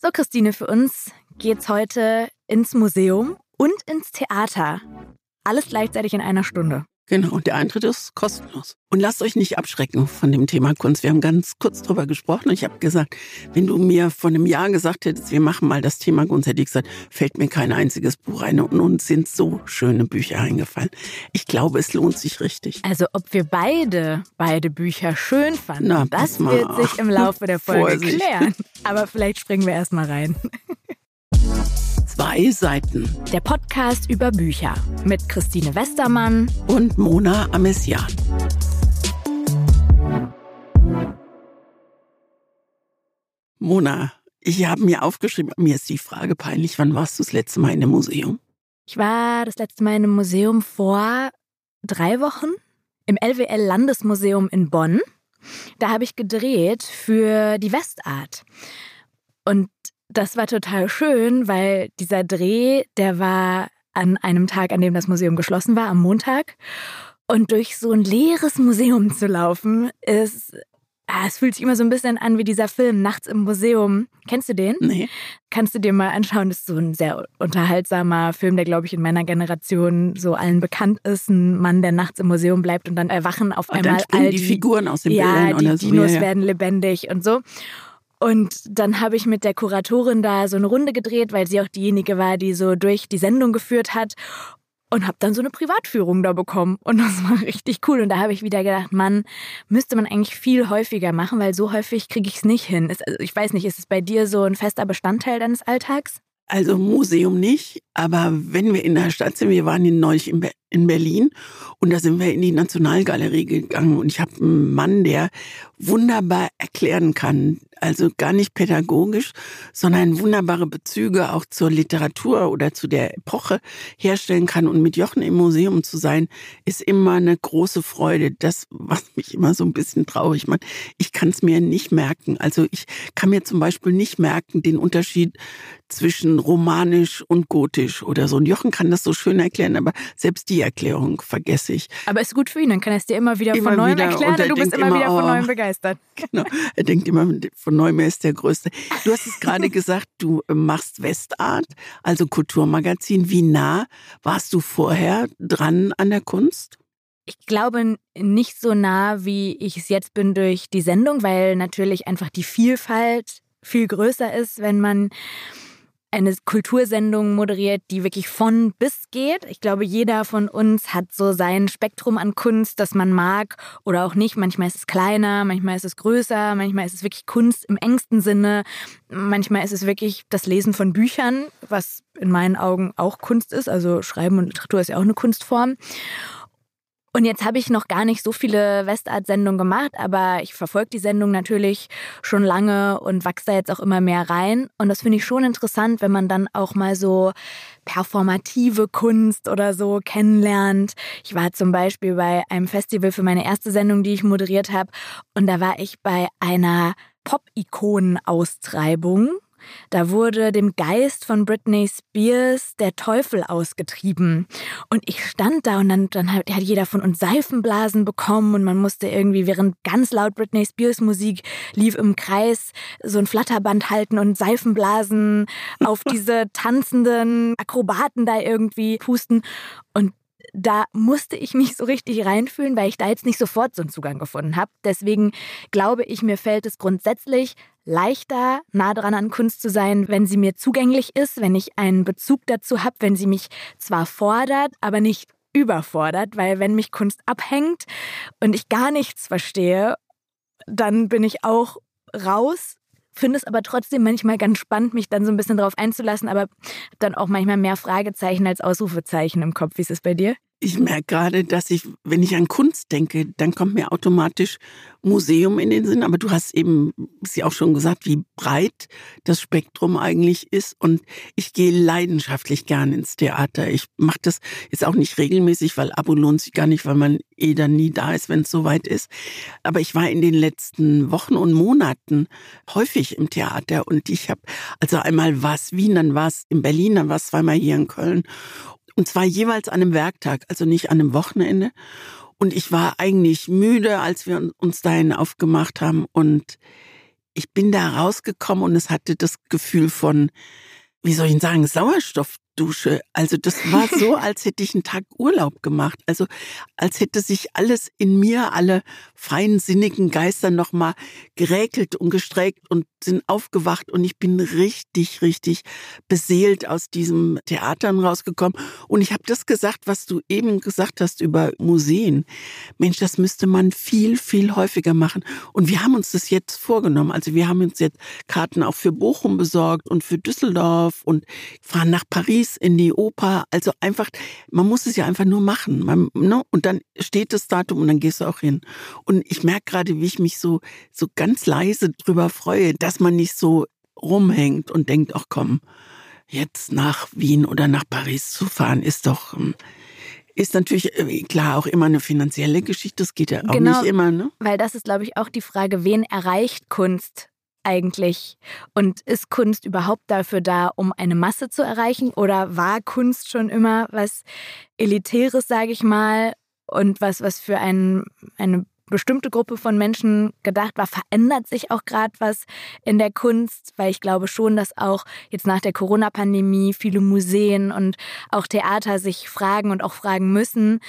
So, Christine, für uns geht's heute ins Museum und ins Theater. Alles gleichzeitig in einer Stunde. Genau, und der Eintritt ist kostenlos. Und lasst euch nicht abschrecken von dem Thema Kunst. Wir haben ganz kurz drüber gesprochen und ich habe gesagt, wenn du mir vor einem Jahr gesagt hättest, wir machen mal das Thema Kunst, hätte ich gesagt, fällt mir kein einziges Buch ein. Und uns sind so schöne Bücher eingefallen. Ich glaube, es lohnt sich richtig. Also ob wir beide, beide Bücher schön fanden, Na, das wird sich im Laufe der Folge Vorsicht. klären. Aber vielleicht springen wir erst mal rein. Zwei Seiten. Der Podcast über Bücher mit Christine Westermann und Mona Amessian. Mona, ich habe mir aufgeschrieben, mir ist die Frage peinlich, wann warst du das letzte Mal in einem Museum? Ich war das letzte Mal in einem Museum vor drei Wochen im LWL Landesmuseum in Bonn. Da habe ich gedreht für die Westart. Und das war total schön, weil dieser Dreh, der war an einem Tag, an dem das Museum geschlossen war, am Montag. Und durch so ein leeres Museum zu laufen, ist Ah, es fühlt sich immer so ein bisschen an wie dieser Film Nachts im Museum. Kennst du den? Nee. Kannst du dir mal anschauen. Das ist so ein sehr unterhaltsamer Film, der, glaube ich, in meiner Generation so allen bekannt ist. Ein Mann, der nachts im Museum bleibt und dann erwachen auf und einmal all die, die Figuren aus den ja, Bildern oder so. Die Dinos ja, ja. werden lebendig und so. Und dann habe ich mit der Kuratorin da so eine Runde gedreht, weil sie auch diejenige war, die so durch die Sendung geführt hat und habe dann so eine Privatführung da bekommen und das war richtig cool und da habe ich wieder gedacht, Mann, müsste man eigentlich viel häufiger machen, weil so häufig kriege ich es nicht hin. Ist, also ich weiß nicht, ist es bei dir so ein fester Bestandteil deines Alltags? Also Museum nicht, aber wenn wir in der Stadt sind, wir waren neulich in, in Berlin und da sind wir in die Nationalgalerie gegangen und ich habe einen Mann, der wunderbar erklären kann, also gar nicht pädagogisch, sondern wunderbare Bezüge auch zur Literatur oder zu der Epoche herstellen kann. Und mit Jochen im Museum zu sein, ist immer eine große Freude. Das macht mich immer so ein bisschen traurig macht. Ich kann es mir nicht merken. Also ich kann mir zum Beispiel nicht merken den Unterschied zwischen romanisch und gotisch oder so. Und Jochen kann das so schön erklären, aber selbst die Erklärung vergesse ich. Aber ist gut für ihn, dann kann er es dir immer wieder immer von neuem wieder, erklären und du bist immer, immer wieder von neuem oh, begeistert. Genau. Er denkt immer von Neumeer ist der Größte. Du hast es gerade gesagt, du äh, machst Westart, also Kulturmagazin. Wie nah warst du vorher dran an der Kunst? Ich glaube nicht so nah, wie ich es jetzt bin durch die Sendung, weil natürlich einfach die Vielfalt viel größer ist, wenn man eine Kultursendung moderiert, die wirklich von bis geht. Ich glaube, jeder von uns hat so sein Spektrum an Kunst, das man mag oder auch nicht. Manchmal ist es kleiner, manchmal ist es größer, manchmal ist es wirklich Kunst im engsten Sinne. Manchmal ist es wirklich das Lesen von Büchern, was in meinen Augen auch Kunst ist. Also Schreiben und Literatur ist ja auch eine Kunstform. Und jetzt habe ich noch gar nicht so viele Westart-Sendungen gemacht, aber ich verfolge die Sendung natürlich schon lange und wachse da jetzt auch immer mehr rein. Und das finde ich schon interessant, wenn man dann auch mal so performative Kunst oder so kennenlernt. Ich war zum Beispiel bei einem Festival für meine erste Sendung, die ich moderiert habe. Und da war ich bei einer Pop-Ikonen-Austreibung da wurde dem Geist von Britney Spears der Teufel ausgetrieben. Und ich stand da und dann, dann hat, hat jeder von uns Seifenblasen bekommen und man musste irgendwie, während ganz laut Britney Spears Musik lief, im Kreis so ein Flatterband halten und Seifenblasen auf diese tanzenden Akrobaten da irgendwie pusten. Und da musste ich mich so richtig reinfühlen, weil ich da jetzt nicht sofort so einen Zugang gefunden habe. Deswegen glaube ich, mir fällt es grundsätzlich leichter, nah dran an Kunst zu sein, wenn sie mir zugänglich ist, wenn ich einen Bezug dazu habe, wenn sie mich zwar fordert, aber nicht überfordert, weil wenn mich Kunst abhängt und ich gar nichts verstehe, dann bin ich auch raus finde es aber trotzdem manchmal ganz spannend, mich dann so ein bisschen darauf einzulassen, aber dann auch manchmal mehr Fragezeichen als Ausrufezeichen im Kopf. Wie ist es bei dir? Ich merke gerade, dass ich, wenn ich an Kunst denke, dann kommt mir automatisch Museum in den Sinn. Aber du hast eben sie auch schon gesagt, wie breit das Spektrum eigentlich ist. Und ich gehe leidenschaftlich gern ins Theater. Ich mache das jetzt auch nicht regelmäßig, weil Abo lohnt sich gar nicht, weil man eh dann nie da ist, wenn es soweit ist. Aber ich war in den letzten Wochen und Monaten häufig im Theater und ich habe, also einmal war es Wien, dann war es in Berlin, dann war es zweimal hier in Köln. Und zwar jeweils an einem Werktag, also nicht an einem Wochenende. Und ich war eigentlich müde, als wir uns dahin aufgemacht haben. Und ich bin da rausgekommen und es hatte das Gefühl von, wie soll ich sagen, Sauerstoff Dusche. Also das war so, als hätte ich einen Tag Urlaub gemacht. Also als hätte sich alles in mir, alle freien, sinnigen Geister nochmal geräkelt und gestreckt und sind aufgewacht und ich bin richtig, richtig beseelt aus diesem Theatern rausgekommen. Und ich habe das gesagt, was du eben gesagt hast über Museen. Mensch, das müsste man viel, viel häufiger machen. Und wir haben uns das jetzt vorgenommen. Also wir haben uns jetzt Karten auch für Bochum besorgt und für Düsseldorf und fahren nach Paris in die Oper. Also einfach, man muss es ja einfach nur machen. Man, ne? Und dann steht das Datum und dann gehst du auch hin. Und ich merke gerade, wie ich mich so, so ganz leise drüber freue, dass dass man nicht so rumhängt und denkt, ach komm, jetzt nach Wien oder nach Paris zu fahren, ist doch, ähm, ist natürlich äh, klar auch immer eine finanzielle Geschichte. Das geht ja auch genau, nicht immer, ne? Weil das ist, glaube ich, auch die Frage, wen erreicht Kunst eigentlich? Und ist Kunst überhaupt dafür da, um eine Masse zu erreichen? Oder war Kunst schon immer was Elitäres, sage ich mal, und was, was für ein, eine bestimmte Gruppe von Menschen gedacht war, verändert sich auch gerade was in der Kunst, weil ich glaube schon, dass auch jetzt nach der Corona-Pandemie viele Museen und auch Theater sich fragen und auch fragen müssen,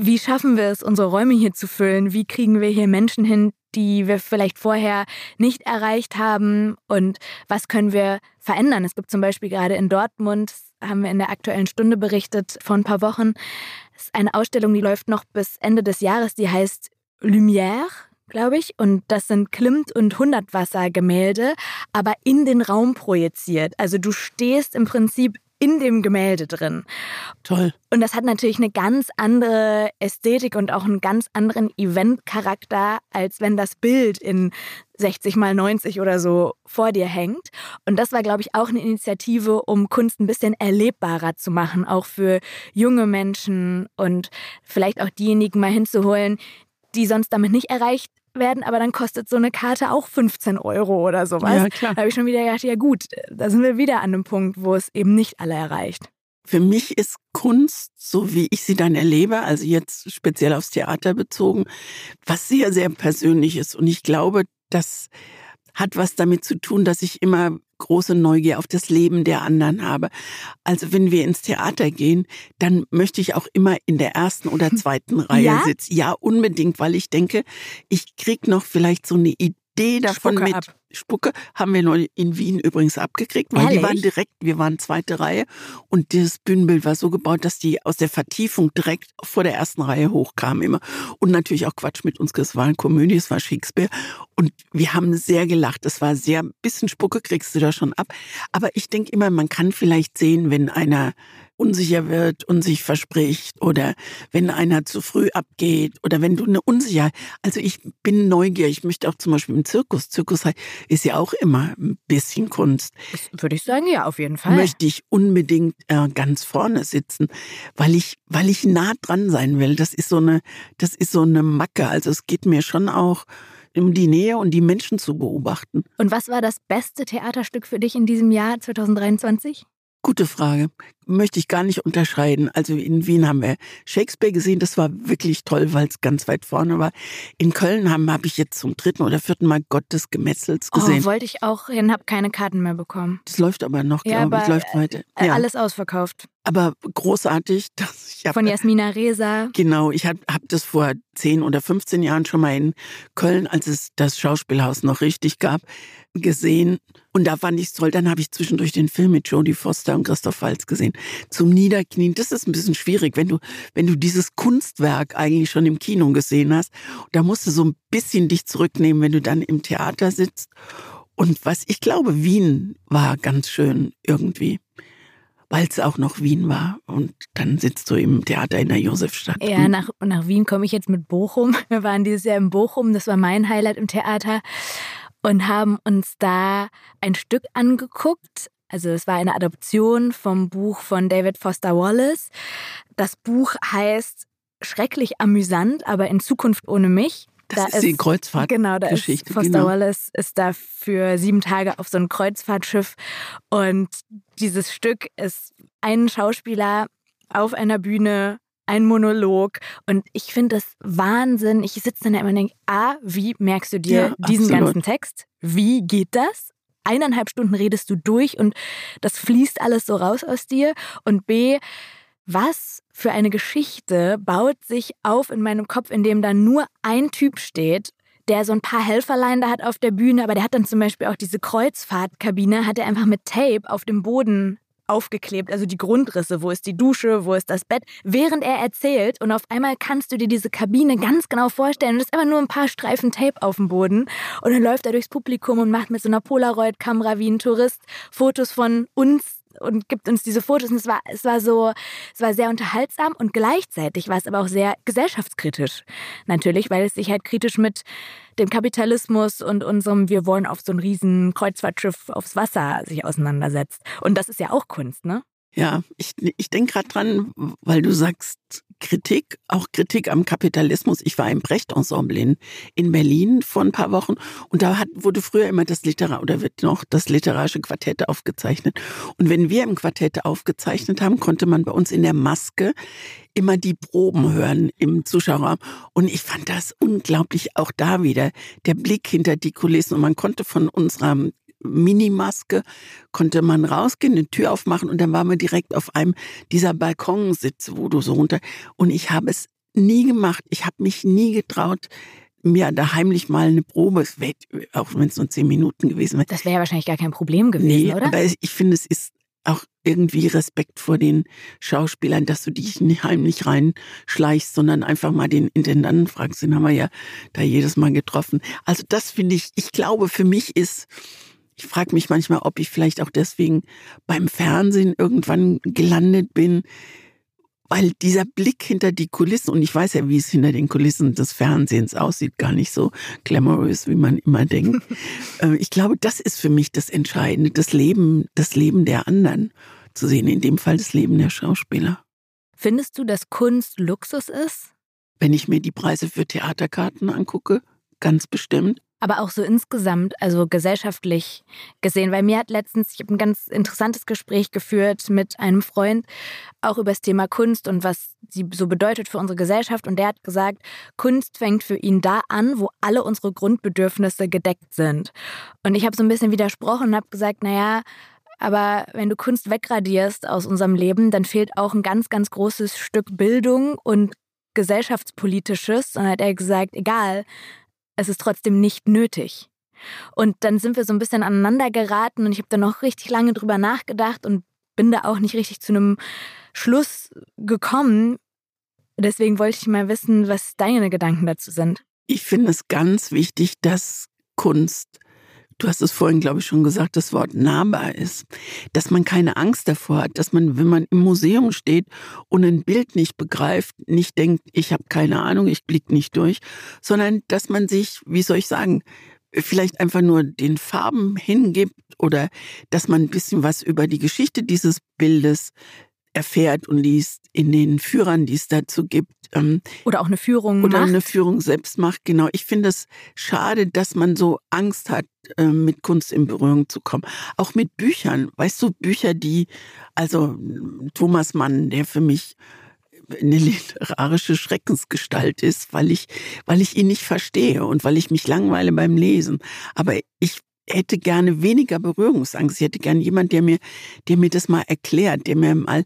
wie schaffen wir es, unsere Räume hier zu füllen? Wie kriegen wir hier Menschen hin, die wir vielleicht vorher nicht erreicht haben? Und was können wir verändern? Es gibt zum Beispiel gerade in Dortmund, haben wir in der aktuellen Stunde berichtet, vor ein paar Wochen, ist eine Ausstellung, die läuft noch bis Ende des Jahres, die heißt Lumière, glaube ich. Und das sind Klimt- und Hundertwasser-Gemälde, aber in den Raum projiziert. Also du stehst im Prinzip in dem Gemälde drin. Toll. Und das hat natürlich eine ganz andere Ästhetik und auch einen ganz anderen Eventcharakter, als wenn das Bild in 60 mal 90 oder so vor dir hängt. Und das war, glaube ich, auch eine Initiative, um Kunst ein bisschen erlebbarer zu machen, auch für junge Menschen und vielleicht auch diejenigen mal hinzuholen, die sonst damit nicht erreicht werden, aber dann kostet so eine Karte auch 15 Euro oder sowas. Ja, klar. Da habe ich schon wieder gedacht, ja gut, da sind wir wieder an einem Punkt, wo es eben nicht alle erreicht. Für mich ist Kunst, so wie ich sie dann erlebe, also jetzt speziell aufs Theater bezogen, was sehr, sehr persönliches. Und ich glaube, das hat was damit zu tun, dass ich immer große Neugier auf das Leben der anderen habe. Also wenn wir ins Theater gehen, dann möchte ich auch immer in der ersten oder zweiten Reihe ja? sitzen. Ja, unbedingt, weil ich denke, ich krieg noch vielleicht so eine Idee davon Spucke mit. Ab. Spucke haben wir nur in Wien übrigens abgekriegt, weil Ehrlich? die waren direkt, wir waren zweite Reihe und das Bühnenbild war so gebaut, dass die aus der Vertiefung direkt vor der ersten Reihe hochkamen immer. Und natürlich auch Quatsch mit uns, es war eine Komödie, es war Shakespeare und wir haben sehr gelacht. Es war sehr, bisschen Spucke kriegst du da schon ab. Aber ich denke immer, man kann vielleicht sehen, wenn einer unsicher wird und sich verspricht oder wenn einer zu früh abgeht oder wenn du eine Unsicherheit. Also ich bin neugierig. Ich möchte auch zum Beispiel im Zirkus. Zirkus ist ja auch immer ein bisschen Kunst. Das würde ich sagen, ja, auf jeden Fall. Möchte ich unbedingt äh, ganz vorne sitzen, weil ich, weil ich nah dran sein will. Das ist so eine, das ist so eine Macke. Also es geht mir schon auch um die Nähe und die Menschen zu beobachten. Und was war das beste Theaterstück für dich in diesem Jahr 2023? Gute Frage. Möchte ich gar nicht unterscheiden. Also in Wien haben wir Shakespeare gesehen, das war wirklich toll, weil es ganz weit vorne war. In Köln habe hab ich jetzt zum dritten oder vierten Mal Gott des Gemetzels oh, gesehen. Oh, wollte ich auch hin, habe keine Karten mehr bekommen. Das läuft aber noch, ja, glaube ich, läuft weiter. Äh, ja. Alles ausverkauft. Aber großartig. Dass ich hab, Von Jasmina Reza. Genau, ich habe hab das vor 10 oder 15 Jahren schon mal in Köln, als es das Schauspielhaus noch richtig gab, gesehen. Und da fand ich es toll. Dann habe ich zwischendurch den Film mit Jodie Foster und Christoph Waltz gesehen. Zum Niederknien, das ist ein bisschen schwierig, wenn du, wenn du dieses Kunstwerk eigentlich schon im Kino gesehen hast. Da musst du so ein bisschen dich zurücknehmen, wenn du dann im Theater sitzt. Und was ich glaube, Wien war ganz schön irgendwie weil es auch noch Wien war. Und dann sitzt du im Theater in der Josefstadt. Ja, nach, nach Wien komme ich jetzt mit Bochum. Wir waren dieses Jahr in Bochum, das war mein Highlight im Theater und haben uns da ein Stück angeguckt. Also es war eine Adoption vom Buch von David Foster Wallace. Das Buch heißt Schrecklich amüsant, aber in Zukunft ohne mich. Das da ist, ist die Kreuzfahrtgeschichte. Genau, da ist Foster genau. Wallace ist da für sieben Tage auf so einem Kreuzfahrtschiff und dieses Stück ist ein Schauspieler auf einer Bühne ein Monolog. Und ich finde das Wahnsinn. Ich sitze dann immer und denke, A, wie merkst du dir ja, diesen absolut. ganzen Text? Wie geht das? Eineinhalb Stunden redest du durch und das fließt alles so raus aus dir. Und B, was für eine Geschichte baut sich auf in meinem Kopf, in dem da nur ein Typ steht der so ein paar Helferlein da hat auf der Bühne, aber der hat dann zum Beispiel auch diese Kreuzfahrtkabine, hat er einfach mit Tape auf dem Boden aufgeklebt, also die Grundrisse, wo ist die Dusche, wo ist das Bett, während er erzählt und auf einmal kannst du dir diese Kabine ganz genau vorstellen und es ist einfach nur ein paar Streifen Tape auf dem Boden und dann läuft er durchs Publikum und macht mit so einer Polaroid-Kamera wie ein Tourist Fotos von uns und gibt uns diese Fotos. Und es war, es war so, es war sehr unterhaltsam und gleichzeitig war es aber auch sehr gesellschaftskritisch. Natürlich, weil es sich halt kritisch mit dem Kapitalismus und unserem Wir wollen auf so ein riesen Kreuzfahrtschiff aufs Wasser sich auseinandersetzt. Und das ist ja auch Kunst, ne? Ja, ich, ich denke gerade dran, weil du sagst Kritik, auch Kritik am Kapitalismus. Ich war im Brecht-Ensemble in, in Berlin vor ein paar Wochen und da hat, wurde früher immer das Literar oder wird noch das literarische Quartett aufgezeichnet. Und wenn wir im Quartett aufgezeichnet haben, konnte man bei uns in der Maske immer die Proben hören im Zuschauerraum. Und ich fand das unglaublich, auch da wieder, der Blick hinter die Kulissen. Und man konnte von unserer Minimaske konnte man rausgehen, eine Tür aufmachen und dann waren wir direkt auf einem dieser Balkonsitze, wo du so runter. Und ich habe es nie gemacht. Ich habe mich nie getraut, mir da heimlich mal eine Probe, auch wenn es nur zehn Minuten gewesen wäre. Das wäre ja wahrscheinlich gar kein Problem gewesen, nee, oder? Aber ich finde, es ist auch irgendwie Respekt vor den Schauspielern, dass du dich nicht heimlich reinschleichst, sondern einfach mal den Intendanten fragst. Den haben wir ja da jedes Mal getroffen. Also das finde ich, ich glaube, für mich ist ich frage mich manchmal, ob ich vielleicht auch deswegen beim Fernsehen irgendwann gelandet bin, weil dieser Blick hinter die Kulissen, und ich weiß ja, wie es hinter den Kulissen des Fernsehens aussieht, gar nicht so glamorous, wie man immer denkt. Äh, ich glaube, das ist für mich das Entscheidende, das Leben, das Leben der anderen zu sehen, in dem Fall das Leben der Schauspieler. Findest du, dass Kunst Luxus ist? Wenn ich mir die Preise für Theaterkarten angucke, ganz bestimmt aber auch so insgesamt, also gesellschaftlich gesehen. Weil mir hat letztens, ich habe ein ganz interessantes Gespräch geführt mit einem Freund, auch über das Thema Kunst und was sie so bedeutet für unsere Gesellschaft. Und der hat gesagt, Kunst fängt für ihn da an, wo alle unsere Grundbedürfnisse gedeckt sind. Und ich habe so ein bisschen widersprochen und habe gesagt, naja, aber wenn du Kunst wegradierst aus unserem Leben, dann fehlt auch ein ganz, ganz großes Stück Bildung und gesellschaftspolitisches. Und dann hat er gesagt, egal, es ist trotzdem nicht nötig. Und dann sind wir so ein bisschen aneinander geraten und ich habe da noch richtig lange drüber nachgedacht und bin da auch nicht richtig zu einem Schluss gekommen. Deswegen wollte ich mal wissen, was deine Gedanken dazu sind. Ich finde es ganz wichtig, dass Kunst du hast es vorhin, glaube ich, schon gesagt, das Wort nahbar ist, dass man keine Angst davor hat, dass man, wenn man im Museum steht und ein Bild nicht begreift, nicht denkt, ich habe keine Ahnung, ich blicke nicht durch, sondern dass man sich, wie soll ich sagen, vielleicht einfach nur den Farben hingibt oder dass man ein bisschen was über die Geschichte dieses Bildes erfährt und liest in den Führern, die es dazu gibt. Ähm, oder auch eine Führung oder macht. eine Führung selbst macht. Genau. Ich finde es schade, dass man so Angst hat, äh, mit Kunst in Berührung zu kommen. Auch mit Büchern. Weißt du, Bücher, die, also Thomas Mann, der für mich eine literarische Schreckensgestalt ist, weil ich, weil ich ihn nicht verstehe und weil ich mich langweile beim Lesen. Aber ich hätte gerne weniger Berührungsangst. Ich hätte gerne jemand, der mir, der mir das mal erklärt, der mir mal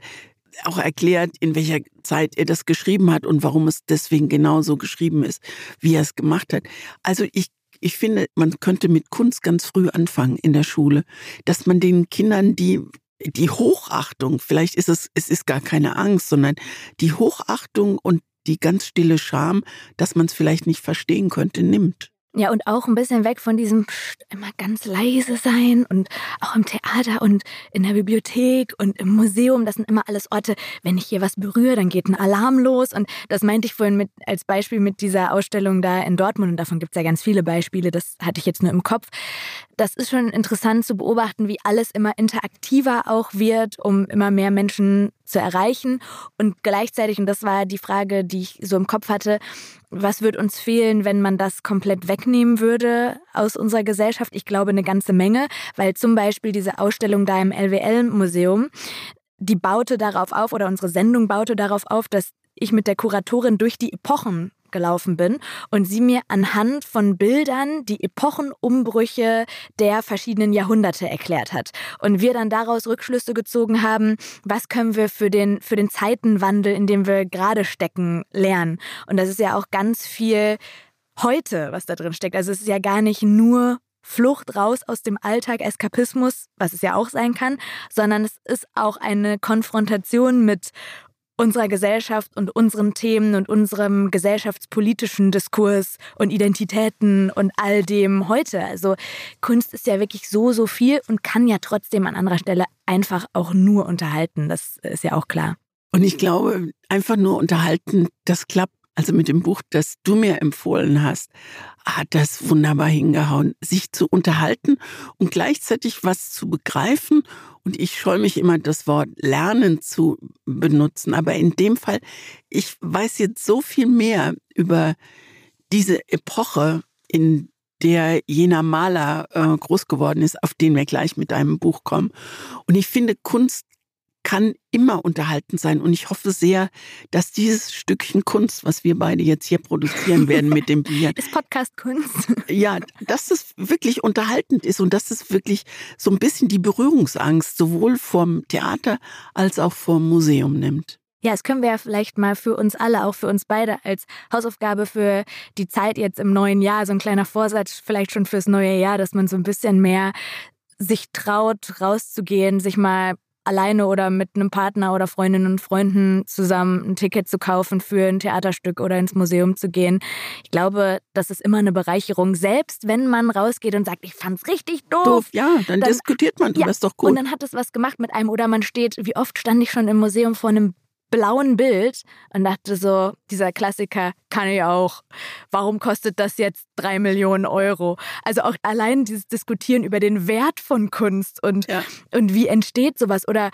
auch erklärt, in welcher Zeit er das geschrieben hat und warum es deswegen genauso geschrieben ist, wie er es gemacht hat. Also ich ich finde, man könnte mit Kunst ganz früh anfangen in der Schule, dass man den Kindern die die Hochachtung, vielleicht ist es es ist gar keine Angst, sondern die Hochachtung und die ganz stille Scham, dass man es vielleicht nicht verstehen könnte, nimmt. Ja, und auch ein bisschen weg von diesem Psst, immer ganz leise sein und auch im Theater und in der Bibliothek und im Museum. Das sind immer alles Orte, wenn ich hier was berühre, dann geht ein Alarm los. Und das meinte ich vorhin mit, als Beispiel mit dieser Ausstellung da in Dortmund. Und davon gibt es ja ganz viele Beispiele. Das hatte ich jetzt nur im Kopf. Das ist schon interessant zu beobachten, wie alles immer interaktiver auch wird, um immer mehr Menschen zu erreichen. Und gleichzeitig, und das war die Frage, die ich so im Kopf hatte, was wird uns fehlen, wenn man das komplett wegnehmen würde aus unserer Gesellschaft? Ich glaube eine ganze Menge, weil zum Beispiel diese Ausstellung da im LWL-Museum, die baute darauf auf oder unsere Sendung baute darauf auf, dass ich mit der Kuratorin durch die Epochen gelaufen bin und sie mir anhand von Bildern die Epochenumbrüche der verschiedenen Jahrhunderte erklärt hat. Und wir dann daraus Rückschlüsse gezogen haben, was können wir für den, für den Zeitenwandel, in dem wir gerade stecken, lernen. Und das ist ja auch ganz viel heute, was da drin steckt. Also es ist ja gar nicht nur Flucht raus aus dem Alltag, Eskapismus, was es ja auch sein kann, sondern es ist auch eine Konfrontation mit unserer Gesellschaft und unseren Themen und unserem gesellschaftspolitischen Diskurs und Identitäten und all dem heute. Also Kunst ist ja wirklich so, so viel und kann ja trotzdem an anderer Stelle einfach auch nur unterhalten. Das ist ja auch klar. Und ich glaube, einfach nur unterhalten, das klappt also mit dem Buch, das du mir empfohlen hast, hat das wunderbar hingehauen, sich zu unterhalten und gleichzeitig was zu begreifen. Und ich scheue mich immer, das Wort lernen zu benutzen. Aber in dem Fall, ich weiß jetzt so viel mehr über diese Epoche, in der jener Maler äh, groß geworden ist, auf den wir gleich mit einem Buch kommen. Und ich finde, Kunst kann immer unterhalten sein. Und ich hoffe sehr, dass dieses Stückchen Kunst, was wir beide jetzt hier produzieren werden mit dem Bier. Ist Podcast Kunst? Ja, dass es wirklich unterhaltend ist und dass es wirklich so ein bisschen die Berührungsangst sowohl vom Theater als auch vom Museum nimmt. Ja, das können wir ja vielleicht mal für uns alle, auch für uns beide als Hausaufgabe für die Zeit jetzt im neuen Jahr, so ein kleiner Vorsatz vielleicht schon fürs neue Jahr, dass man so ein bisschen mehr sich traut, rauszugehen, sich mal alleine oder mit einem Partner oder Freundinnen und Freunden zusammen ein Ticket zu kaufen für ein Theaterstück oder ins Museum zu gehen. Ich glaube, das ist immer eine Bereicherung, selbst wenn man rausgeht und sagt, ich fand's richtig doof. Doof, ja, dann, dann diskutiert man, ja, das ist doch gut. Und dann hat es was gemacht mit einem oder man steht, wie oft stand ich schon im Museum vor einem blauen Bild und dachte so, dieser Klassiker kann ich auch. Warum kostet das jetzt drei Millionen Euro? Also auch allein dieses Diskutieren über den Wert von Kunst und, ja. und wie entsteht sowas oder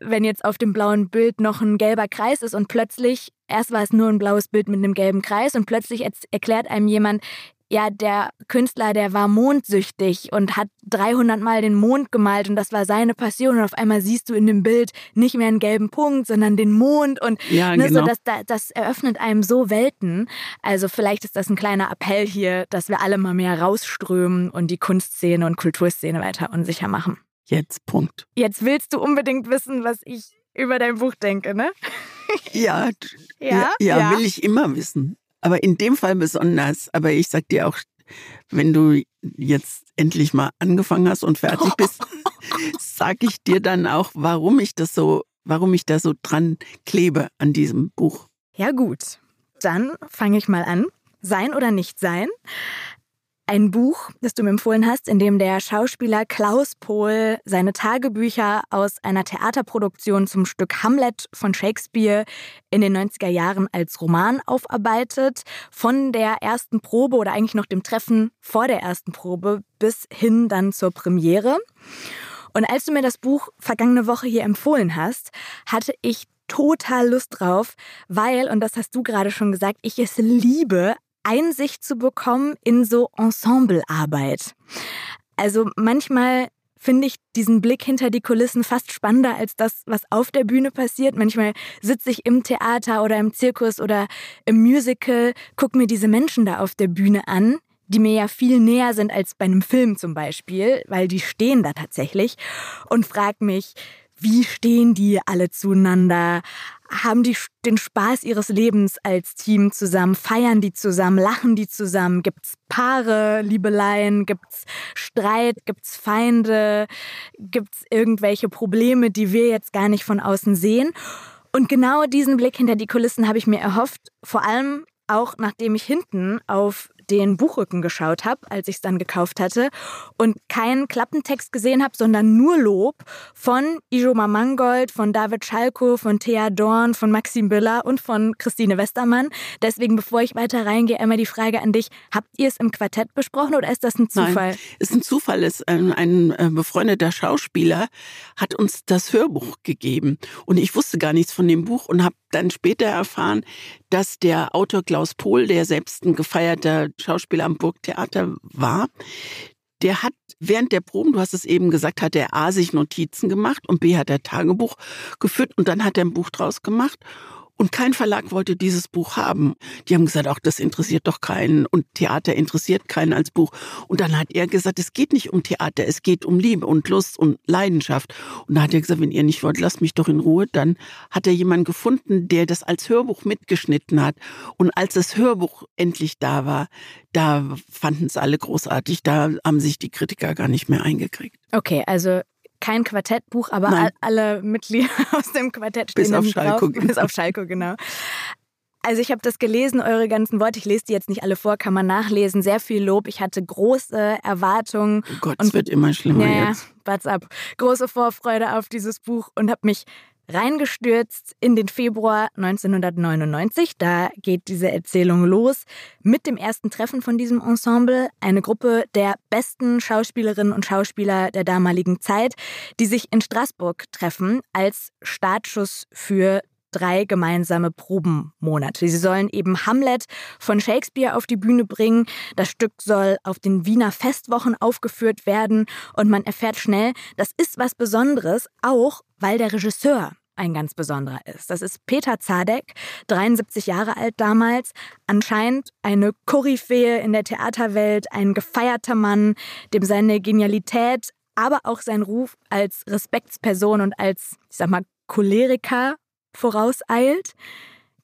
wenn jetzt auf dem blauen Bild noch ein gelber Kreis ist und plötzlich, erst war es nur ein blaues Bild mit einem gelben Kreis und plötzlich erklärt einem jemand, ja, der Künstler, der war mondsüchtig und hat 300 Mal den Mond gemalt und das war seine Passion und auf einmal siehst du in dem Bild nicht mehr einen gelben Punkt, sondern den Mond und ja, ne, genau. so, das, das eröffnet einem so Welten. Also vielleicht ist das ein kleiner Appell hier, dass wir alle mal mehr rausströmen und die Kunstszene und Kulturszene weiter unsicher machen. Jetzt Punkt. Jetzt willst du unbedingt wissen, was ich über dein Buch denke, ne? Ja, ja, ja, ja, will ich immer wissen. Aber in dem Fall besonders. Aber ich sag dir auch, wenn du jetzt endlich mal angefangen hast und fertig bist, sag ich dir dann auch, warum ich das so, warum ich da so dran klebe an diesem Buch. Ja, gut. Dann fange ich mal an. Sein oder nicht sein? Ein Buch, das du mir empfohlen hast, in dem der Schauspieler Klaus Pohl seine Tagebücher aus einer Theaterproduktion zum Stück Hamlet von Shakespeare in den 90er Jahren als Roman aufarbeitet, von der ersten Probe oder eigentlich noch dem Treffen vor der ersten Probe bis hin dann zur Premiere. Und als du mir das Buch vergangene Woche hier empfohlen hast, hatte ich total Lust drauf, weil, und das hast du gerade schon gesagt, ich es liebe, Einsicht zu bekommen in so Ensemblearbeit. Also manchmal finde ich diesen Blick hinter die Kulissen fast spannender als das, was auf der Bühne passiert. Manchmal sitze ich im Theater oder im Zirkus oder im Musical, gucke mir diese Menschen da auf der Bühne an, die mir ja viel näher sind als bei einem Film zum Beispiel, weil die stehen da tatsächlich und frage mich, wie stehen die alle zueinander? Haben die den Spaß ihres Lebens als Team zusammen? Feiern die zusammen? Lachen die zusammen? Gibt's Paare, Liebeleien? Gibt's Streit? Gibt's Feinde? Gibt's irgendwelche Probleme, die wir jetzt gar nicht von außen sehen? Und genau diesen Blick hinter die Kulissen habe ich mir erhofft, vor allem auch nachdem ich hinten auf den Buchrücken geschaut habe, als ich es dann gekauft hatte und keinen Klappentext gesehen habe, sondern nur Lob von Ijoma Mangold, von David Schalko, von Thea Dorn, von Maxim Büller und von Christine Westermann. Deswegen, bevor ich weiter reingehe, einmal die Frage an dich. Habt ihr es im Quartett besprochen oder ist das ein Zufall? Nein, ist ein Zufall. Ist ein, ein äh, befreundeter Schauspieler hat uns das Hörbuch gegeben und ich wusste gar nichts von dem Buch und habe dann später erfahren, dass der Autor Klaus Pohl, der selbst ein gefeierter Schauspieler am Burgtheater war, der hat während der Proben, du hast es eben gesagt, hat er A sich Notizen gemacht und B hat er Tagebuch geführt und dann hat er ein Buch draus gemacht. Und kein Verlag wollte dieses Buch haben. Die haben gesagt, ach, das interessiert doch keinen und Theater interessiert keinen als Buch. Und dann hat er gesagt, es geht nicht um Theater, es geht um Liebe und Lust und Leidenschaft. Und da hat er gesagt, wenn ihr nicht wollt, lasst mich doch in Ruhe. Dann hat er jemanden gefunden, der das als Hörbuch mitgeschnitten hat. Und als das Hörbuch endlich da war, da fanden es alle großartig. Da haben sich die Kritiker gar nicht mehr eingekriegt. Okay, also kein Quartettbuch, aber all, alle Mitglieder aus dem Quartett stehen Bis auf Schalko. Genau. Bis auf Schalko, genau. Also ich habe das gelesen, eure ganzen Worte. Ich lese die jetzt nicht alle vor, kann man nachlesen. Sehr viel Lob. Ich hatte große Erwartungen. Oh Gott, es wird immer schlimmer ja, jetzt. What's up? Große Vorfreude auf dieses Buch und habe mich reingestürzt in den Februar 1999. Da geht diese Erzählung los mit dem ersten Treffen von diesem Ensemble, eine Gruppe der besten Schauspielerinnen und Schauspieler der damaligen Zeit, die sich in Straßburg treffen als Startschuss für drei gemeinsame Probenmonate. Sie sollen eben Hamlet von Shakespeare auf die Bühne bringen. Das Stück soll auf den Wiener Festwochen aufgeführt werden und man erfährt schnell, das ist was Besonderes, auch weil der Regisseur ein ganz besonderer ist. Das ist Peter Zadek, 73 Jahre alt damals, anscheinend eine Koryphäe in der Theaterwelt, ein gefeierter Mann, dem seine Genialität, aber auch sein Ruf als Respektsperson und als, ich sag mal, Choleriker vorauseilt.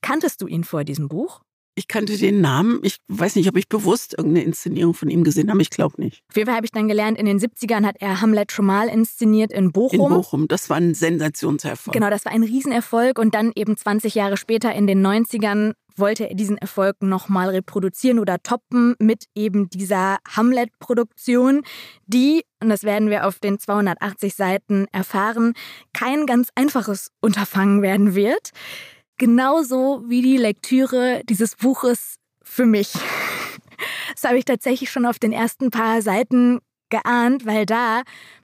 Kanntest du ihn vor diesem Buch? Ich kannte den Namen. Ich weiß nicht, ob ich bewusst irgendeine Inszenierung von ihm gesehen habe. Ich glaube nicht. Auf jeden Fall habe ich dann gelernt, in den 70ern hat er Hamlet schon mal inszeniert in Bochum. In Bochum. Das war ein Sensationserfolg. Genau, das war ein Riesenerfolg. Und dann eben 20 Jahre später in den 90ern wollte er diesen Erfolg nochmal reproduzieren oder toppen mit eben dieser Hamlet-Produktion, die, und das werden wir auf den 280 Seiten erfahren, kein ganz einfaches Unterfangen werden wird genauso wie die Lektüre dieses Buches für mich. Das habe ich tatsächlich schon auf den ersten paar Seiten geahnt, weil da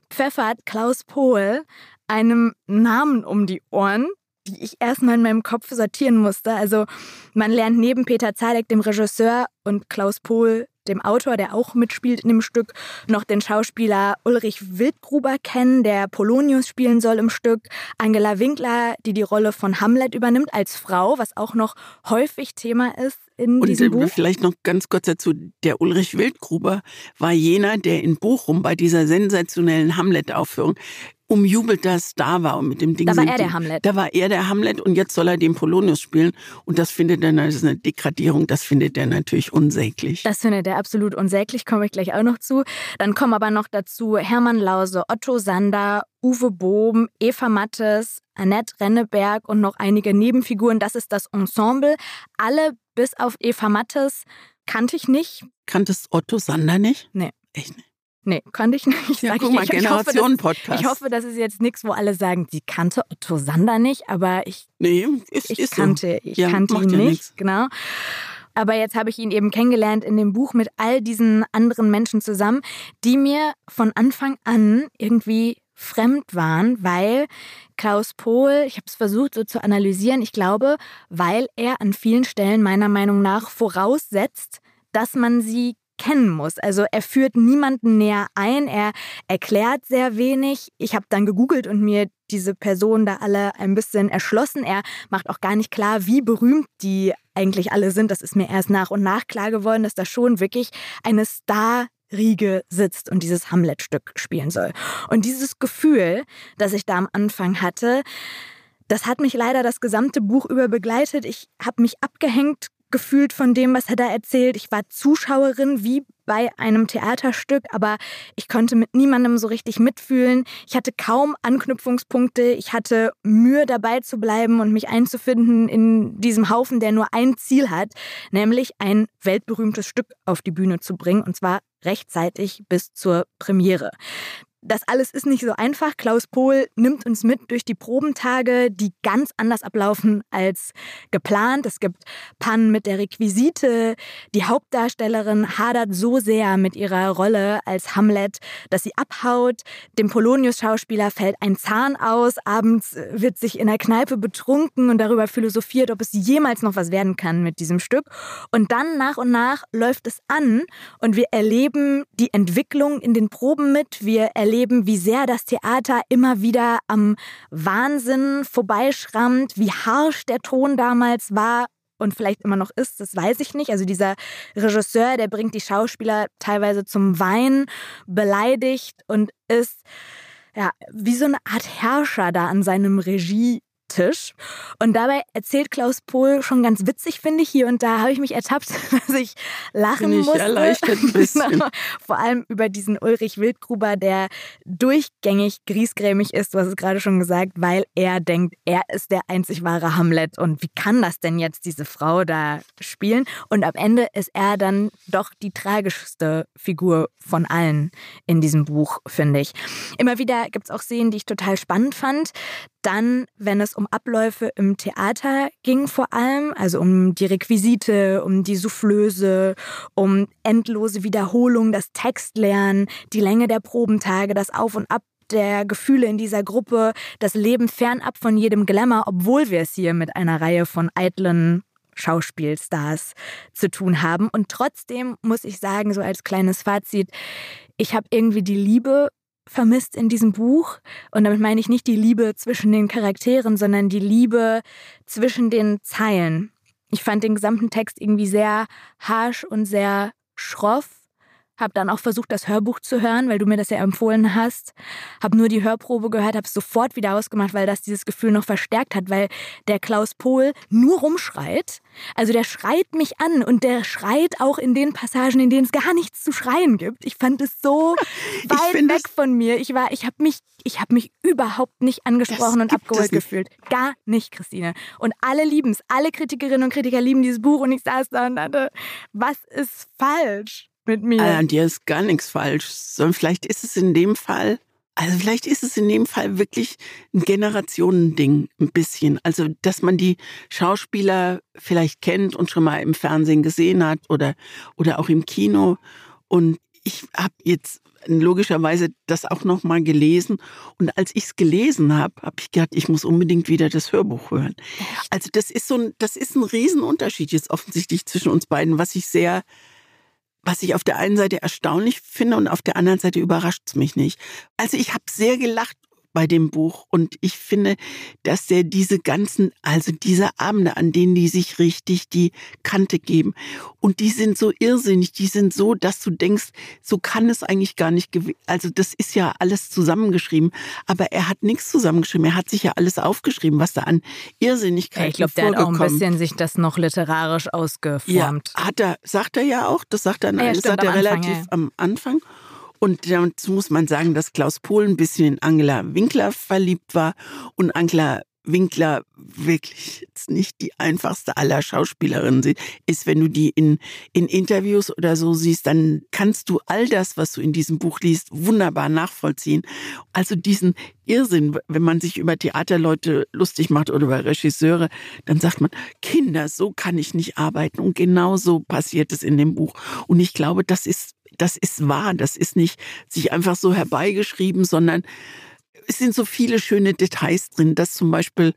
pfeffert Klaus Pohl einem Namen um die Ohren, die ich erstmal in meinem Kopf sortieren musste. Also man lernt neben Peter Zadek, dem Regisseur, und Klaus Pohl, dem Autor, der auch mitspielt in dem Stück, noch den Schauspieler Ulrich Wildgruber kennen, der Polonius spielen soll im Stück, Angela Winkler, die die Rolle von Hamlet übernimmt als Frau, was auch noch häufig Thema ist in Und diesem Buch. vielleicht noch ganz kurz dazu, der Ulrich Wildgruber war jener, der in Bochum bei dieser sensationellen Hamlet-Aufführung umjubelter Star war und mit dem Ding. Da war er der Hamlet. Da war er der Hamlet und jetzt soll er den Polonius spielen und das findet er, das ist eine Degradierung, das findet er natürlich unsäglich. Das findet er absolut unsäglich, komme ich gleich auch noch zu. Dann kommen aber noch dazu Hermann Lause, Otto Sander, Uwe Bohm, Eva Mattes, Annette Renneberg und noch einige Nebenfiguren. Das ist das Ensemble. Alle bis auf Eva Mattes kannte ich nicht. Kanntest Otto Sander nicht? Nee. Echt nicht? Nee, kannte ich nicht. Ja, guck ich, mal, ich, ich, hoffe, das, Generation-Podcast. ich hoffe, das ist jetzt nichts, wo alle sagen, sie kannte Otto Sander nicht, aber ich, Nee, ist, ich ist kannte, ich Ja, kannte ihn ja nicht. nix. Genau. Aber jetzt habe ich ihn eben kennengelernt in dem Buch mit all diesen anderen Menschen zusammen, die mir von Anfang an irgendwie fremd waren, weil Klaus Pohl, ich habe es versucht so zu analysieren, ich glaube, weil er an vielen Stellen meiner Meinung nach voraussetzt, dass man sie kennen muss. Also er führt niemanden näher ein, er erklärt sehr wenig. Ich habe dann gegoogelt und mir diese Personen da alle ein bisschen erschlossen. Er macht auch gar nicht klar, wie berühmt die eigentlich alle sind. Das ist mir erst nach und nach klar geworden, dass da schon wirklich eine Star Riege sitzt und dieses Hamlet-Stück spielen soll. Und dieses Gefühl, das ich da am Anfang hatte, das hat mich leider das gesamte Buch über begleitet. Ich habe mich abgehängt gefühlt von dem, was er da erzählt. Ich war Zuschauerin wie bei einem Theaterstück, aber ich konnte mit niemandem so richtig mitfühlen. Ich hatte kaum Anknüpfungspunkte. Ich hatte Mühe dabei zu bleiben und mich einzufinden in diesem Haufen, der nur ein Ziel hat, nämlich ein weltberühmtes Stück auf die Bühne zu bringen und zwar rechtzeitig bis zur Premiere. Das alles ist nicht so einfach. Klaus Pohl nimmt uns mit durch die Probentage, die ganz anders ablaufen als geplant. Es gibt Pannen mit der Requisite. Die Hauptdarstellerin hadert so sehr mit ihrer Rolle als Hamlet, dass sie abhaut. Dem Polonius-Schauspieler fällt ein Zahn aus. Abends wird sich in der Kneipe betrunken und darüber philosophiert, ob es jemals noch was werden kann mit diesem Stück. Und dann nach und nach läuft es an und wir erleben die Entwicklung in den Proben mit. Wir erleben erleben, wie sehr das Theater immer wieder am Wahnsinn vorbeischrammt, wie harsch der Ton damals war und vielleicht immer noch ist, das weiß ich nicht. Also dieser Regisseur, der bringt die Schauspieler teilweise zum Weinen, beleidigt und ist ja wie so eine Art Herrscher da an seinem Regie Tisch. Und dabei erzählt Klaus Pohl schon ganz witzig, finde ich, hier und da habe ich mich ertappt, dass ich lachen ich musste. Erleichtert ein bisschen. Vor allem über diesen Ulrich Wildgruber, der durchgängig griesgrämig ist, du hast es gerade schon gesagt, weil er denkt, er ist der einzig wahre Hamlet. Und wie kann das denn jetzt diese Frau da spielen? Und am Ende ist er dann doch die tragischste Figur von allen in diesem Buch, finde ich. Immer wieder gibt es auch Szenen, die ich total spannend fand. Dann, wenn es um Abläufe im Theater ging vor allem, also um die Requisite, um die Soufflöse, um endlose Wiederholung, das Textlernen, die Länge der Probentage, das Auf und Ab der Gefühle in dieser Gruppe, das Leben fernab von jedem Glamour, obwohl wir es hier mit einer Reihe von eitlen Schauspielstars zu tun haben. Und trotzdem muss ich sagen, so als kleines Fazit, ich habe irgendwie die Liebe vermisst in diesem Buch. Und damit meine ich nicht die Liebe zwischen den Charakteren, sondern die Liebe zwischen den Zeilen. Ich fand den gesamten Text irgendwie sehr harsh und sehr schroff habe dann auch versucht, das Hörbuch zu hören, weil du mir das ja empfohlen hast. Habe nur die Hörprobe gehört, habe es sofort wieder ausgemacht, weil das dieses Gefühl noch verstärkt hat, weil der Klaus Pohl nur rumschreit. Also der schreit mich an und der schreit auch in den Passagen, in denen es gar nichts zu schreien gibt. Ich fand es so weit weg von mir. Ich war, ich habe mich, ich habe mich überhaupt nicht angesprochen und abgeholt gefühlt. Gar nicht, Christine. Und alle lieben es. Alle Kritikerinnen und Kritiker lieben dieses Buch und ich saß da und dachte, was ist falsch? Mit mir. An dir ist gar nichts falsch. Sondern vielleicht ist es in dem Fall, also vielleicht ist es in dem Fall wirklich ein Generationending, ein bisschen. Also, dass man die Schauspieler vielleicht kennt und schon mal im Fernsehen gesehen hat oder, oder auch im Kino. Und ich habe jetzt logischerweise das auch noch mal gelesen und als ich es gelesen habe, habe ich gedacht, ich muss unbedingt wieder das Hörbuch hören. Echt? Also das ist so ein das ist ein Riesenunterschied jetzt offensichtlich zwischen uns beiden, was ich sehr was ich auf der einen Seite erstaunlich finde und auf der anderen Seite überrascht es mich nicht. Also ich habe sehr gelacht bei dem Buch. Und ich finde, dass der diese ganzen, also diese Abende, an denen die sich richtig die Kante geben. Und die sind so irrsinnig, die sind so, dass du denkst, so kann es eigentlich gar nicht gewesen. Also das ist ja alles zusammengeschrieben. Aber er hat nichts zusammengeschrieben. Er hat sich ja alles aufgeschrieben, was da an Irrsinnigkeit ja, Ich glaube, der hat auch ein bisschen sich das noch literarisch ausgeformt. Ja, hat er, sagt er ja auch. Das sagt er, ja, das sagt er relativ ja. am Anfang. Und dazu muss man sagen, dass Klaus Pohl ein bisschen in Angela Winkler verliebt war und Angela Winkler wirklich jetzt nicht die einfachste aller Schauspielerinnen ist. Wenn du die in, in Interviews oder so siehst, dann kannst du all das, was du in diesem Buch liest, wunderbar nachvollziehen. Also diesen Irrsinn, wenn man sich über Theaterleute lustig macht oder über Regisseure, dann sagt man, Kinder, so kann ich nicht arbeiten. Und genau so passiert es in dem Buch. Und ich glaube, das ist das ist wahr, das ist nicht sich einfach so herbeigeschrieben, sondern es sind so viele schöne Details drin, dass zum Beispiel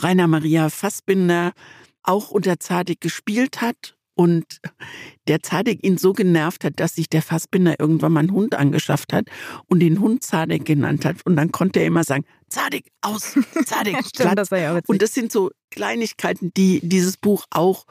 Rainer Maria Fassbinder auch unter Zadig gespielt hat und der Zadig ihn so genervt hat, dass sich der Fassbinder irgendwann mal einen Hund angeschafft hat und den Hund Zadig genannt hat. Und dann konnte er immer sagen, Zadig, aus, Zadig, Stimmt, das ja Und das sind so Kleinigkeiten, die dieses Buch auch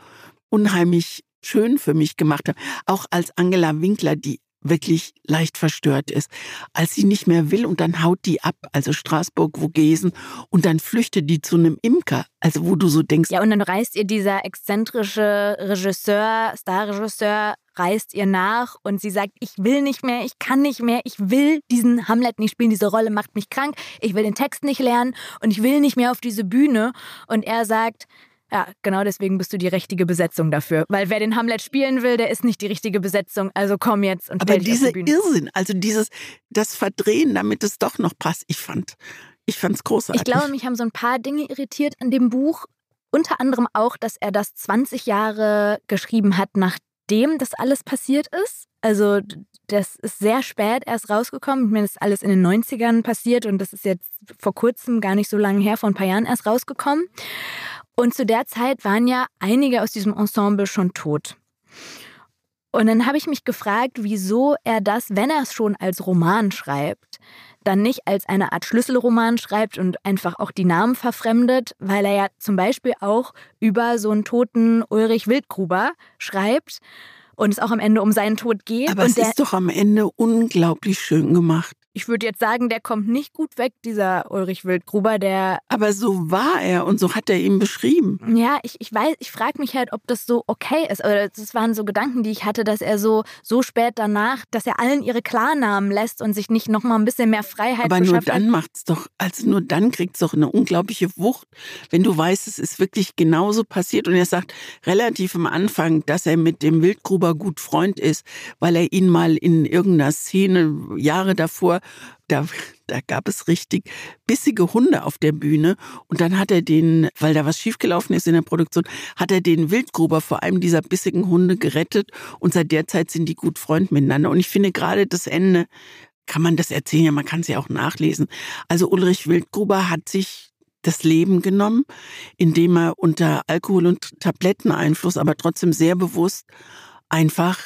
unheimlich schön für mich gemacht haben. Auch als Angela Winkler, die wirklich leicht verstört ist, als sie nicht mehr will und dann haut die ab, also Straßburg, Vogesen und dann flüchtet die zu einem Imker, also wo du so denkst. Ja, und dann reist ihr dieser exzentrische Regisseur, Starregisseur, reist ihr nach und sie sagt, ich will nicht mehr, ich kann nicht mehr, ich will diesen Hamlet nicht spielen, diese Rolle macht mich krank, ich will den Text nicht lernen und ich will nicht mehr auf diese Bühne und er sagt, ja, genau deswegen bist du die richtige Besetzung dafür. Weil wer den Hamlet spielen will, der ist nicht die richtige Besetzung. Also komm jetzt und Aber dieser Irrsinn, also dieses, das Verdrehen, damit es doch noch passt, ich fand, ich fand's großartig. Ich glaube, mich haben so ein paar Dinge irritiert an dem Buch. Unter anderem auch, dass er das 20 Jahre geschrieben hat, nachdem das alles passiert ist. Also das ist sehr spät erst rausgekommen. Ich meine, das ist alles in den 90ern passiert und das ist jetzt vor kurzem, gar nicht so lange her, vor ein paar Jahren erst rausgekommen. Und zu der Zeit waren ja einige aus diesem Ensemble schon tot. Und dann habe ich mich gefragt, wieso er das, wenn er es schon als Roman schreibt, dann nicht als eine Art Schlüsselroman schreibt und einfach auch die Namen verfremdet, weil er ja zum Beispiel auch über so einen toten Ulrich Wildgruber schreibt und es auch am Ende um seinen Tod geht. Aber es ist doch am Ende unglaublich schön gemacht. Ich würde jetzt sagen, der kommt nicht gut weg, dieser Ulrich Wildgruber, der. Aber so war er und so hat er ihn beschrieben. Ja, ich, ich weiß, ich frage mich halt, ob das so okay ist. Oder das waren so Gedanken, die ich hatte, dass er so, so spät danach, dass er allen ihre Klarnamen lässt und sich nicht nochmal ein bisschen mehr Freiheit Aber nur dann macht es doch, also nur dann kriegt es doch eine unglaubliche Wucht, wenn du weißt, es ist wirklich genauso passiert. Und er sagt relativ am Anfang, dass er mit dem Wildgruber gut Freund ist, weil er ihn mal in irgendeiner Szene Jahre davor da, da gab es richtig bissige Hunde auf der Bühne. Und dann hat er den, weil da was schiefgelaufen ist in der Produktion, hat er den Wildgruber vor allem dieser bissigen Hunde gerettet. Und seit der Zeit sind die gut Freund miteinander. Und ich finde gerade das Ende, kann man das erzählen, ja, man kann es ja auch nachlesen. Also Ulrich Wildgruber hat sich das Leben genommen, indem er unter Alkohol- und Tabletteneinfluss, aber trotzdem sehr bewusst einfach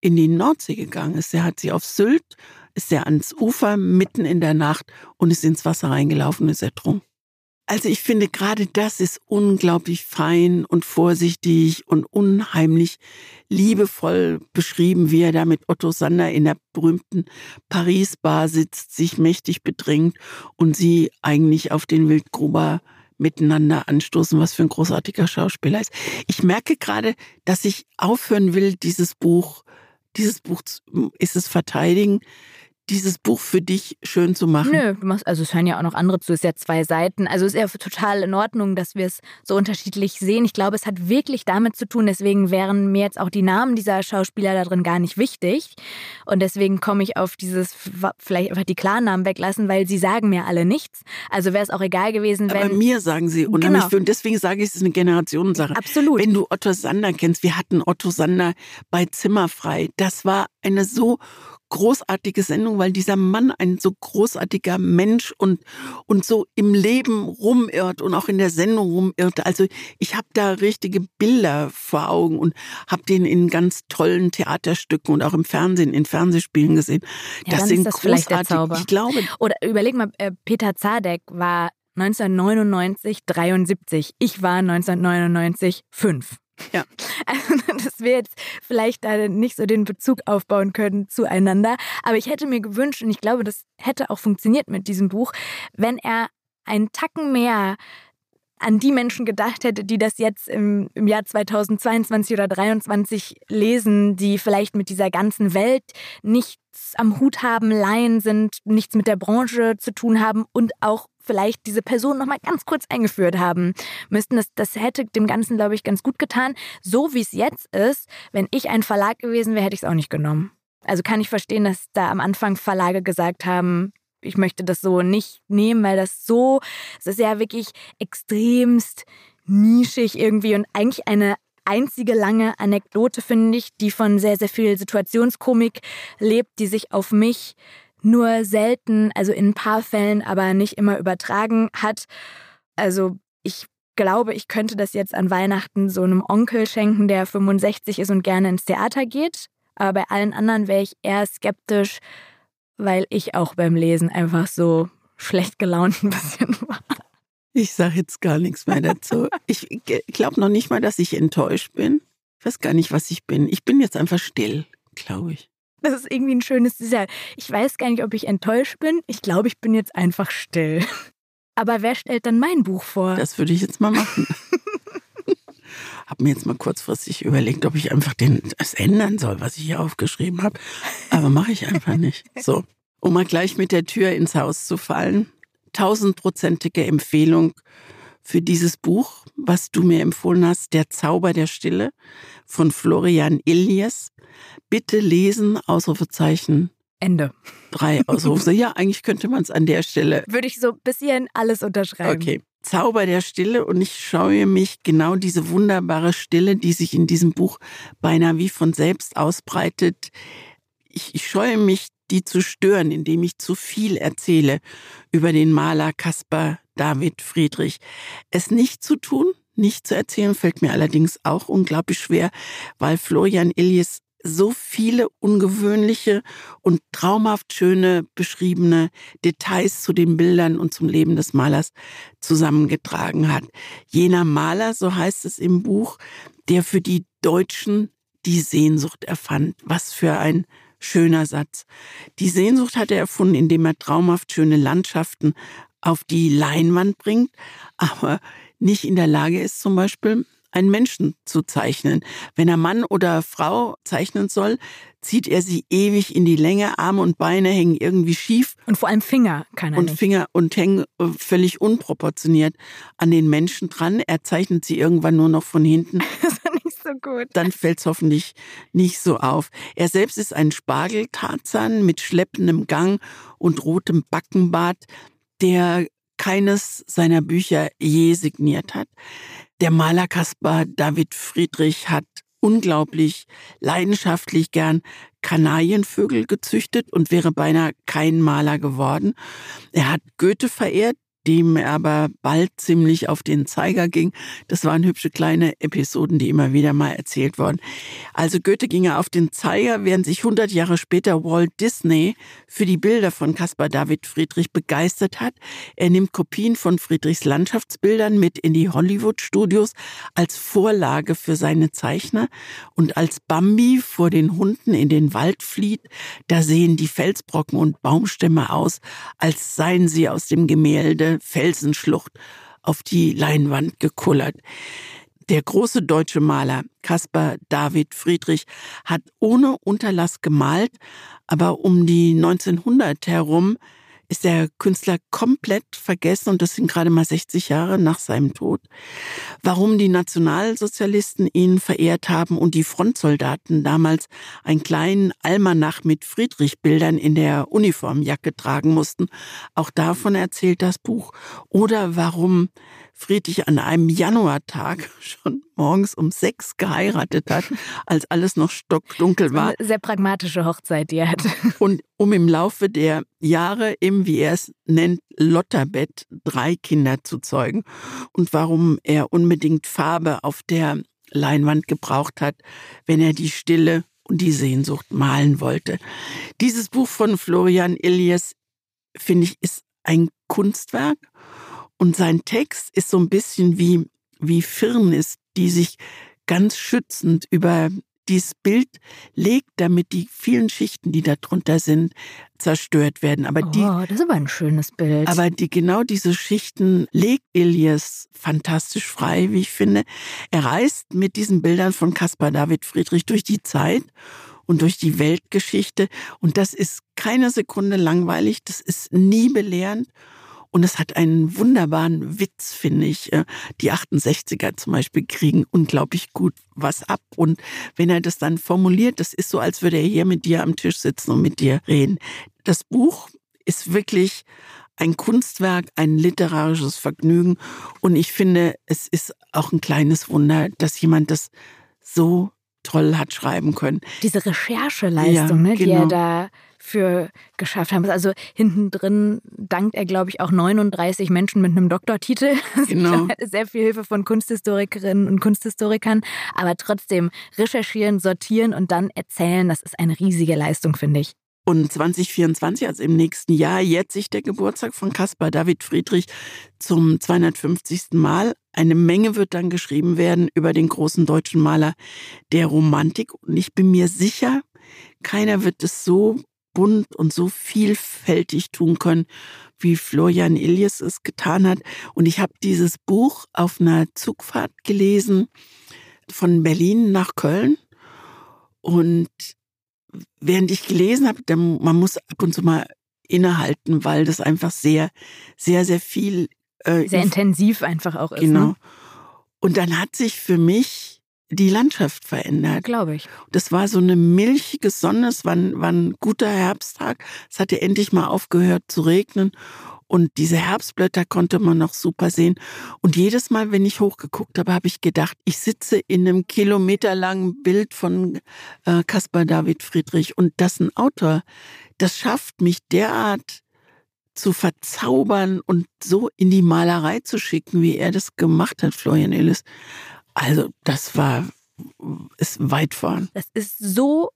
in die Nordsee gegangen ist. Er hat sie auf Sylt ist er ans Ufer mitten in der Nacht und ist ins Wasser reingelaufen und ist ertrunken. Also ich finde gerade das ist unglaublich fein und vorsichtig und unheimlich liebevoll beschrieben, wie er da mit Otto Sander in der berühmten Paris-Bar sitzt, sich mächtig bedrängt und sie eigentlich auf den Wildgruber miteinander anstoßen, was für ein großartiger Schauspieler ist. Ich merke gerade, dass ich aufhören will, dieses Buch, dieses Buch ist es verteidigen, dieses Buch für dich schön zu machen? Nö, du machst, also es hören ja auch noch andere zu, es ist ja zwei Seiten. Also es ist ja total in Ordnung, dass wir es so unterschiedlich sehen. Ich glaube, es hat wirklich damit zu tun, deswegen wären mir jetzt auch die Namen dieser Schauspieler da drin gar nicht wichtig. Und deswegen komme ich auf dieses, vielleicht einfach die Klarnamen weglassen, weil sie sagen mir alle nichts. Also wäre es auch egal gewesen, wenn. Aber mir sagen sie unheimlich genau. Und deswegen sage ich, es ist eine Generationensache. Absolut. Wenn du Otto Sander kennst, wir hatten Otto Sander bei Zimmerfrei. Das war eine so großartige Sendung, weil dieser Mann ein so großartiger Mensch und, und so im Leben rumirrt und auch in der Sendung rumirrt. Also ich habe da richtige Bilder vor Augen und habe den in ganz tollen Theaterstücken und auch im Fernsehen, in Fernsehspielen gesehen. Ja, das sind das großartig. Ich glaube. Oder überleg mal, äh, Peter Zadek war 1999 73. Ich war 1999 5. Ja. Also, dass wir jetzt vielleicht da nicht so den Bezug aufbauen können zueinander. Aber ich hätte mir gewünscht, und ich glaube, das hätte auch funktioniert mit diesem Buch, wenn er einen Tacken mehr an die Menschen gedacht hätte, die das jetzt im, im Jahr 2022 oder 2023 lesen, die vielleicht mit dieser ganzen Welt nichts am Hut haben, Laien sind, nichts mit der Branche zu tun haben und auch vielleicht diese Person noch mal ganz kurz eingeführt haben müssten. Das, das hätte dem Ganzen, glaube ich, ganz gut getan. So wie es jetzt ist, wenn ich ein Verlag gewesen wäre, hätte ich es auch nicht genommen. Also kann ich verstehen, dass da am Anfang Verlage gesagt haben, ich möchte das so nicht nehmen, weil das so, es ist ja wirklich extremst nischig irgendwie und eigentlich eine einzige lange Anekdote, finde ich, die von sehr, sehr viel Situationskomik lebt, die sich auf mich nur selten, also in ein paar Fällen, aber nicht immer übertragen hat. Also ich glaube, ich könnte das jetzt an Weihnachten so einem Onkel schenken, der 65 ist und gerne ins Theater geht. Aber bei allen anderen wäre ich eher skeptisch, weil ich auch beim Lesen einfach so schlecht gelaunt ein bisschen war. Ich sage jetzt gar nichts mehr dazu. Ich glaube noch nicht mal, dass ich enttäuscht bin. Ich weiß gar nicht, was ich bin. Ich bin jetzt einfach still, glaube ich. Das ist irgendwie ein schönes Design. Ich weiß gar nicht, ob ich enttäuscht bin. Ich glaube, ich bin jetzt einfach still. Aber wer stellt dann mein Buch vor? Das würde ich jetzt mal machen. Habe mir jetzt mal kurzfristig überlegt, ob ich einfach den, das ändern soll, was ich hier aufgeschrieben habe. Aber mache ich einfach nicht. So, um mal gleich mit der Tür ins Haus zu fallen. Tausendprozentige Empfehlung für dieses Buch, was du mir empfohlen hast, Der Zauber der Stille von Florian Illies. Bitte lesen, Ausrufezeichen. Ende. Drei Ausrufe. ja, eigentlich könnte man es an der Stelle. Würde ich so bis hierhin alles unterschreiben. Okay. Zauber der Stille und ich scheue mich genau diese wunderbare Stille, die sich in diesem Buch beinahe wie von selbst ausbreitet. Ich, ich scheue mich, die zu stören, indem ich zu viel erzähle über den Maler Caspar David Friedrich. Es nicht zu tun, nicht zu erzählen, fällt mir allerdings auch unglaublich schwer, weil Florian Illies so viele ungewöhnliche und traumhaft schöne beschriebene Details zu den Bildern und zum Leben des Malers zusammengetragen hat. Jener Maler, so heißt es im Buch, der für die Deutschen die Sehnsucht erfand. Was für ein schöner Satz. Die Sehnsucht hat er erfunden, indem er traumhaft schöne Landschaften auf die Leinwand bringt, aber nicht in der Lage ist, zum Beispiel einen Menschen zu zeichnen. Wenn er Mann oder Frau zeichnen soll, zieht er sie ewig in die Länge, Arme und Beine hängen irgendwie schief. Und vor allem Finger kann er und nicht. Finger und hängen äh, völlig unproportioniert an den Menschen dran. Er zeichnet sie irgendwann nur noch von hinten. das ist nicht so gut. Dann fällt es hoffentlich nicht so auf. Er selbst ist ein Spargeltarzan mit schleppendem Gang und rotem Backenbart, der keines seiner Bücher je signiert hat. Der Maler Caspar David Friedrich hat unglaublich leidenschaftlich gern Kanarienvögel gezüchtet und wäre beinahe kein Maler geworden. Er hat Goethe verehrt, dem er aber bald ziemlich auf den Zeiger ging. Das waren hübsche kleine Episoden, die immer wieder mal erzählt wurden. Also Goethe ging er auf den Zeiger, während sich 100 Jahre später Walt Disney für die Bilder von Caspar David Friedrich begeistert hat. Er nimmt Kopien von Friedrichs Landschaftsbildern mit in die Hollywood-Studios als Vorlage für seine Zeichner. Und als Bambi vor den Hunden in den Wald flieht, da sehen die Felsbrocken und Baumstämme aus, als seien sie aus dem Gemälde Felsenschlucht auf die Leinwand gekullert. Der große deutsche Maler Caspar David Friedrich hat ohne Unterlass gemalt, aber um die 1900 herum ist der Künstler komplett vergessen und das sind gerade mal 60 Jahre nach seinem Tod. Warum die Nationalsozialisten ihn verehrt haben und die Frontsoldaten damals einen kleinen Almanach mit Friedrich-Bildern in der Uniformjacke tragen mussten, auch davon erzählt das Buch. Oder warum Friedrich an einem Januartag schon morgens um sechs geheiratet hat, als alles noch stockdunkel war. Sehr pragmatische Hochzeit, die er hatte. Und um im Laufe der Jahre im, wie er es nennt, Lotterbett drei Kinder zu zeugen. Und warum er unbedingt Farbe auf der Leinwand gebraucht hat, wenn er die Stille und die Sehnsucht malen wollte. Dieses Buch von Florian Illies, finde ich, ist ein Kunstwerk und sein Text ist so ein bisschen wie, wie Firnis, die sich ganz schützend über dieses Bild legt, damit die vielen Schichten, die da drunter sind, zerstört werden. Aber oh, die, das ist aber ein schönes Bild. aber die genau diese Schichten legt Elias fantastisch frei, wie ich finde. Er reist mit diesen Bildern von Caspar David Friedrich durch die Zeit und durch die Weltgeschichte. Und das ist keine Sekunde langweilig, das ist nie belehrend. Und es hat einen wunderbaren Witz, finde ich. Äh, Die 68er zum Beispiel kriegen unglaublich gut was ab. Und wenn er das dann formuliert, das ist so, als würde er hier mit dir am Tisch sitzen und mit dir reden. Das Buch ist wirklich ein Kunstwerk, ein literarisches Vergnügen. Und ich finde, es ist auch ein kleines Wunder, dass jemand das so toll hat schreiben können. Diese Rechercheleistung, Ja, ne, die genau. er da für geschafft hat. Also hinten drin dankt er, glaube ich, auch 39 Menschen mit einem Doktortitel. Genau. Sehr viel Hilfe von Kunsthistorikerinnen und Kunsthistorikern. Aber trotzdem recherchieren, sortieren und dann erzählen, das ist eine riesige Leistung, finde ich. Und 2024, also im nächsten Jahr, jährt sich der Geburtstag von Caspar David Friedrich zum 250. Mal. Eine Menge wird dann geschrieben werden über den großen deutschen Maler der Romantik. Und ich bin mir sicher, keiner wird es so bunt und so vielfältig tun können, wie Florian Illies es getan hat. Und ich habe dieses Buch auf einer Zugfahrt gelesen von Berlin nach Köln. Und während ich gelesen habe, dann, man muss ab und zu mal innehalten, weil das einfach sehr, sehr, sehr viel. Äh, Sehr intensiv einfach auch ist. Genau. Ne? Und dann hat sich für mich die Landschaft verändert. Glaube ich. Das war so eine milchige Sonne, es war ein, war ein guter Herbsttag. Es hatte endlich mal aufgehört zu regnen und diese Herbstblätter konnte man noch super sehen. Und jedes Mal, wenn ich hochgeguckt habe, habe ich gedacht, ich sitze in einem kilometerlangen Bild von äh, Caspar David Friedrich und das ein Autor, das schafft mich derart zu verzaubern und so in die Malerei zu schicken, wie er das gemacht hat, Florian Illis. Also das war ist weit vorn. Das ist so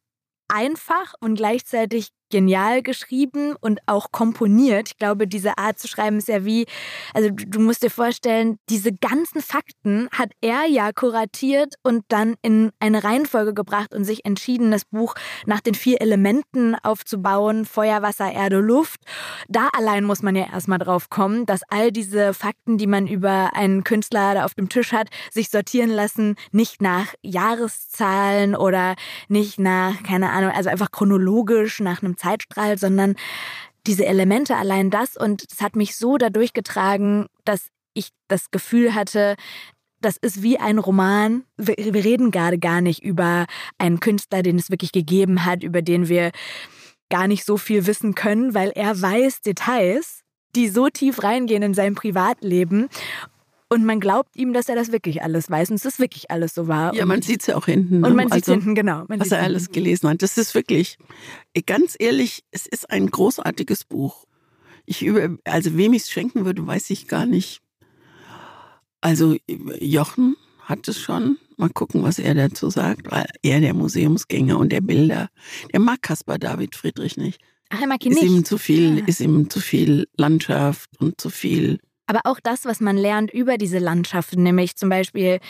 einfach und gleichzeitig genial geschrieben und auch komponiert. Ich glaube, diese Art zu schreiben ist ja wie, also du musst dir vorstellen, diese ganzen Fakten hat er ja kuratiert und dann in eine Reihenfolge gebracht und sich entschieden, das Buch nach den vier Elementen aufzubauen, Feuer, Wasser, Erde, Luft. Da allein muss man ja erstmal drauf kommen, dass all diese Fakten, die man über einen Künstler da auf dem Tisch hat, sich sortieren lassen, nicht nach Jahreszahlen oder nicht nach, keine Ahnung, also einfach chronologisch nach einem Zeitstrahl, sondern diese Elemente, allein das. Und es hat mich so dadurch getragen, dass ich das Gefühl hatte, das ist wie ein Roman. Wir, wir reden gerade gar nicht über einen Künstler, den es wirklich gegeben hat, über den wir gar nicht so viel wissen können, weil er weiß Details, die so tief reingehen in sein Privatleben. Und man glaubt ihm, dass er das wirklich alles weiß und es ist wirklich alles so wahr. Ja, man sieht es ja auch hinten. Ne? Und man sieht also, hinten, genau. was er alles gelesen hat. Das ist wirklich, ganz ehrlich, es ist ein großartiges Buch. Ich über, also wem ich es schenken würde, weiß ich gar nicht. Also Jochen hat es schon. Mal gucken, was er dazu sagt, weil er der Museumsgänger und der Bilder, der mag Caspar David Friedrich nicht. Ach, er mag ihn ist nicht. Ihm zu viel, ja. Ist ihm zu viel Landschaft und zu viel aber auch das, was man lernt über diese Landschaften, nämlich zum Beispiel,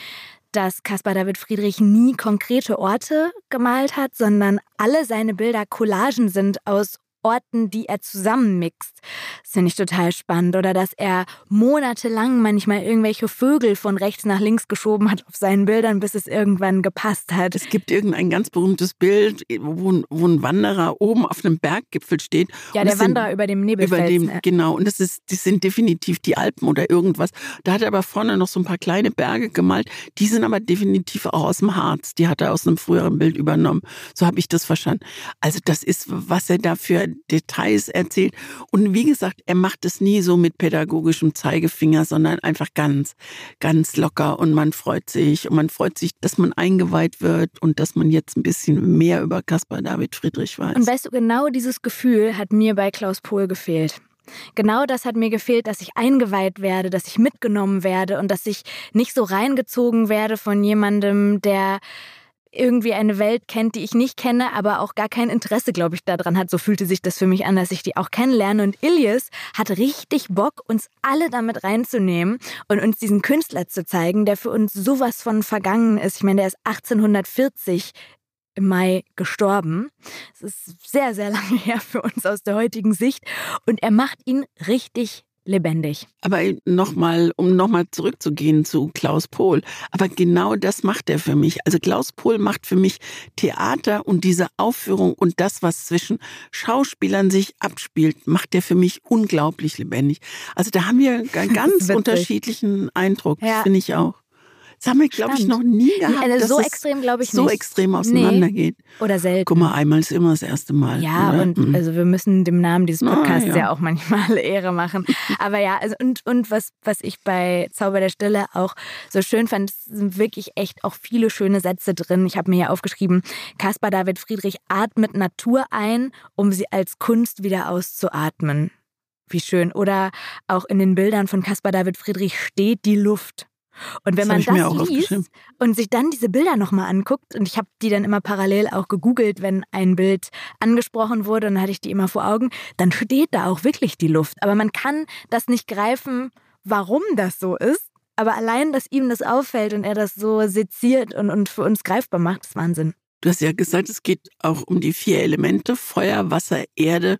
dass Caspar David Friedrich nie konkrete Orte gemalt hat, sondern alle seine Bilder Collagen sind aus Orten, die er zusammenmixt. Das finde ich total spannend. Oder dass er monatelang manchmal irgendwelche Vögel von rechts nach links geschoben hat auf seinen Bildern, bis es irgendwann gepasst hat. Es gibt irgendein ganz berühmtes Bild, wo, wo ein Wanderer oben auf einem Berggipfel steht. Ja, der Wanderer über dem Nebelfels. Über dem, genau. Und das, ist, das sind definitiv die Alpen oder irgendwas. Da hat er aber vorne noch so ein paar kleine Berge gemalt. Die sind aber definitiv auch aus dem Harz. Die hat er aus einem früheren Bild übernommen. So habe ich das verstanden. Also das ist, was er dafür Details erzählt. Und wie gesagt, er macht es nie so mit pädagogischem Zeigefinger, sondern einfach ganz, ganz locker und man freut sich und man freut sich, dass man eingeweiht wird und dass man jetzt ein bisschen mehr über Caspar David Friedrich weiß. Und weißt du, genau dieses Gefühl hat mir bei Klaus Pohl gefehlt. Genau das hat mir gefehlt, dass ich eingeweiht werde, dass ich mitgenommen werde und dass ich nicht so reingezogen werde von jemandem, der irgendwie eine Welt kennt, die ich nicht kenne, aber auch gar kein Interesse, glaube ich, daran hat. So fühlte sich das für mich an, dass ich die auch kennenlerne. Und Ilias hat richtig Bock, uns alle damit reinzunehmen und uns diesen Künstler zu zeigen, der für uns sowas von vergangen ist. Ich meine, der ist 1840 im Mai gestorben. Es ist sehr, sehr lange her für uns aus der heutigen Sicht. Und er macht ihn richtig lebendig. Aber nochmal, um nochmal zurückzugehen zu Klaus Pohl. Aber genau das macht er für mich. Also Klaus Pohl macht für mich Theater und diese Aufführung und das, was zwischen Schauspielern sich abspielt, macht er für mich unglaublich lebendig. Also da haben wir einen ganz unterschiedlichen Eindruck, ja. finde ich auch. Das haben wir, glaube ich, noch nie gehabt. Also so extrem, glaube ich, so nicht. So extrem auseinandergeht. Nee. Oder selten. Guck mal, einmal ist immer das erste Mal. Ja, oder? und mhm. also wir müssen dem Namen dieses Podcasts ja. ja. auch manchmal Ehre machen. Aber ja, also und, und was, was ich bei Zauber der Stille auch so schön fand, sind wirklich echt auch viele schöne Sätze drin. Ich habe mir hier aufgeschrieben, Caspar David Friedrich atmet Natur ein, um sie als Kunst wieder auszuatmen. Wie schön. Oder auch in den Bildern von Caspar David Friedrich steht die Luft. Und wenn das man das liest und sich dann diese Bilder nochmal anguckt, und ich habe die dann immer parallel auch gegoogelt, wenn ein Bild angesprochen wurde, und dann hatte ich die immer vor Augen, dann steht da auch wirklich die Luft. Aber man kann das nicht greifen, warum das so ist. Aber allein, dass ihm das auffällt und er das so seziert und, und für uns greifbar macht, ist Wahnsinn. Du hast ja gesagt, es geht auch um die vier Elemente, Feuer, Wasser, Erde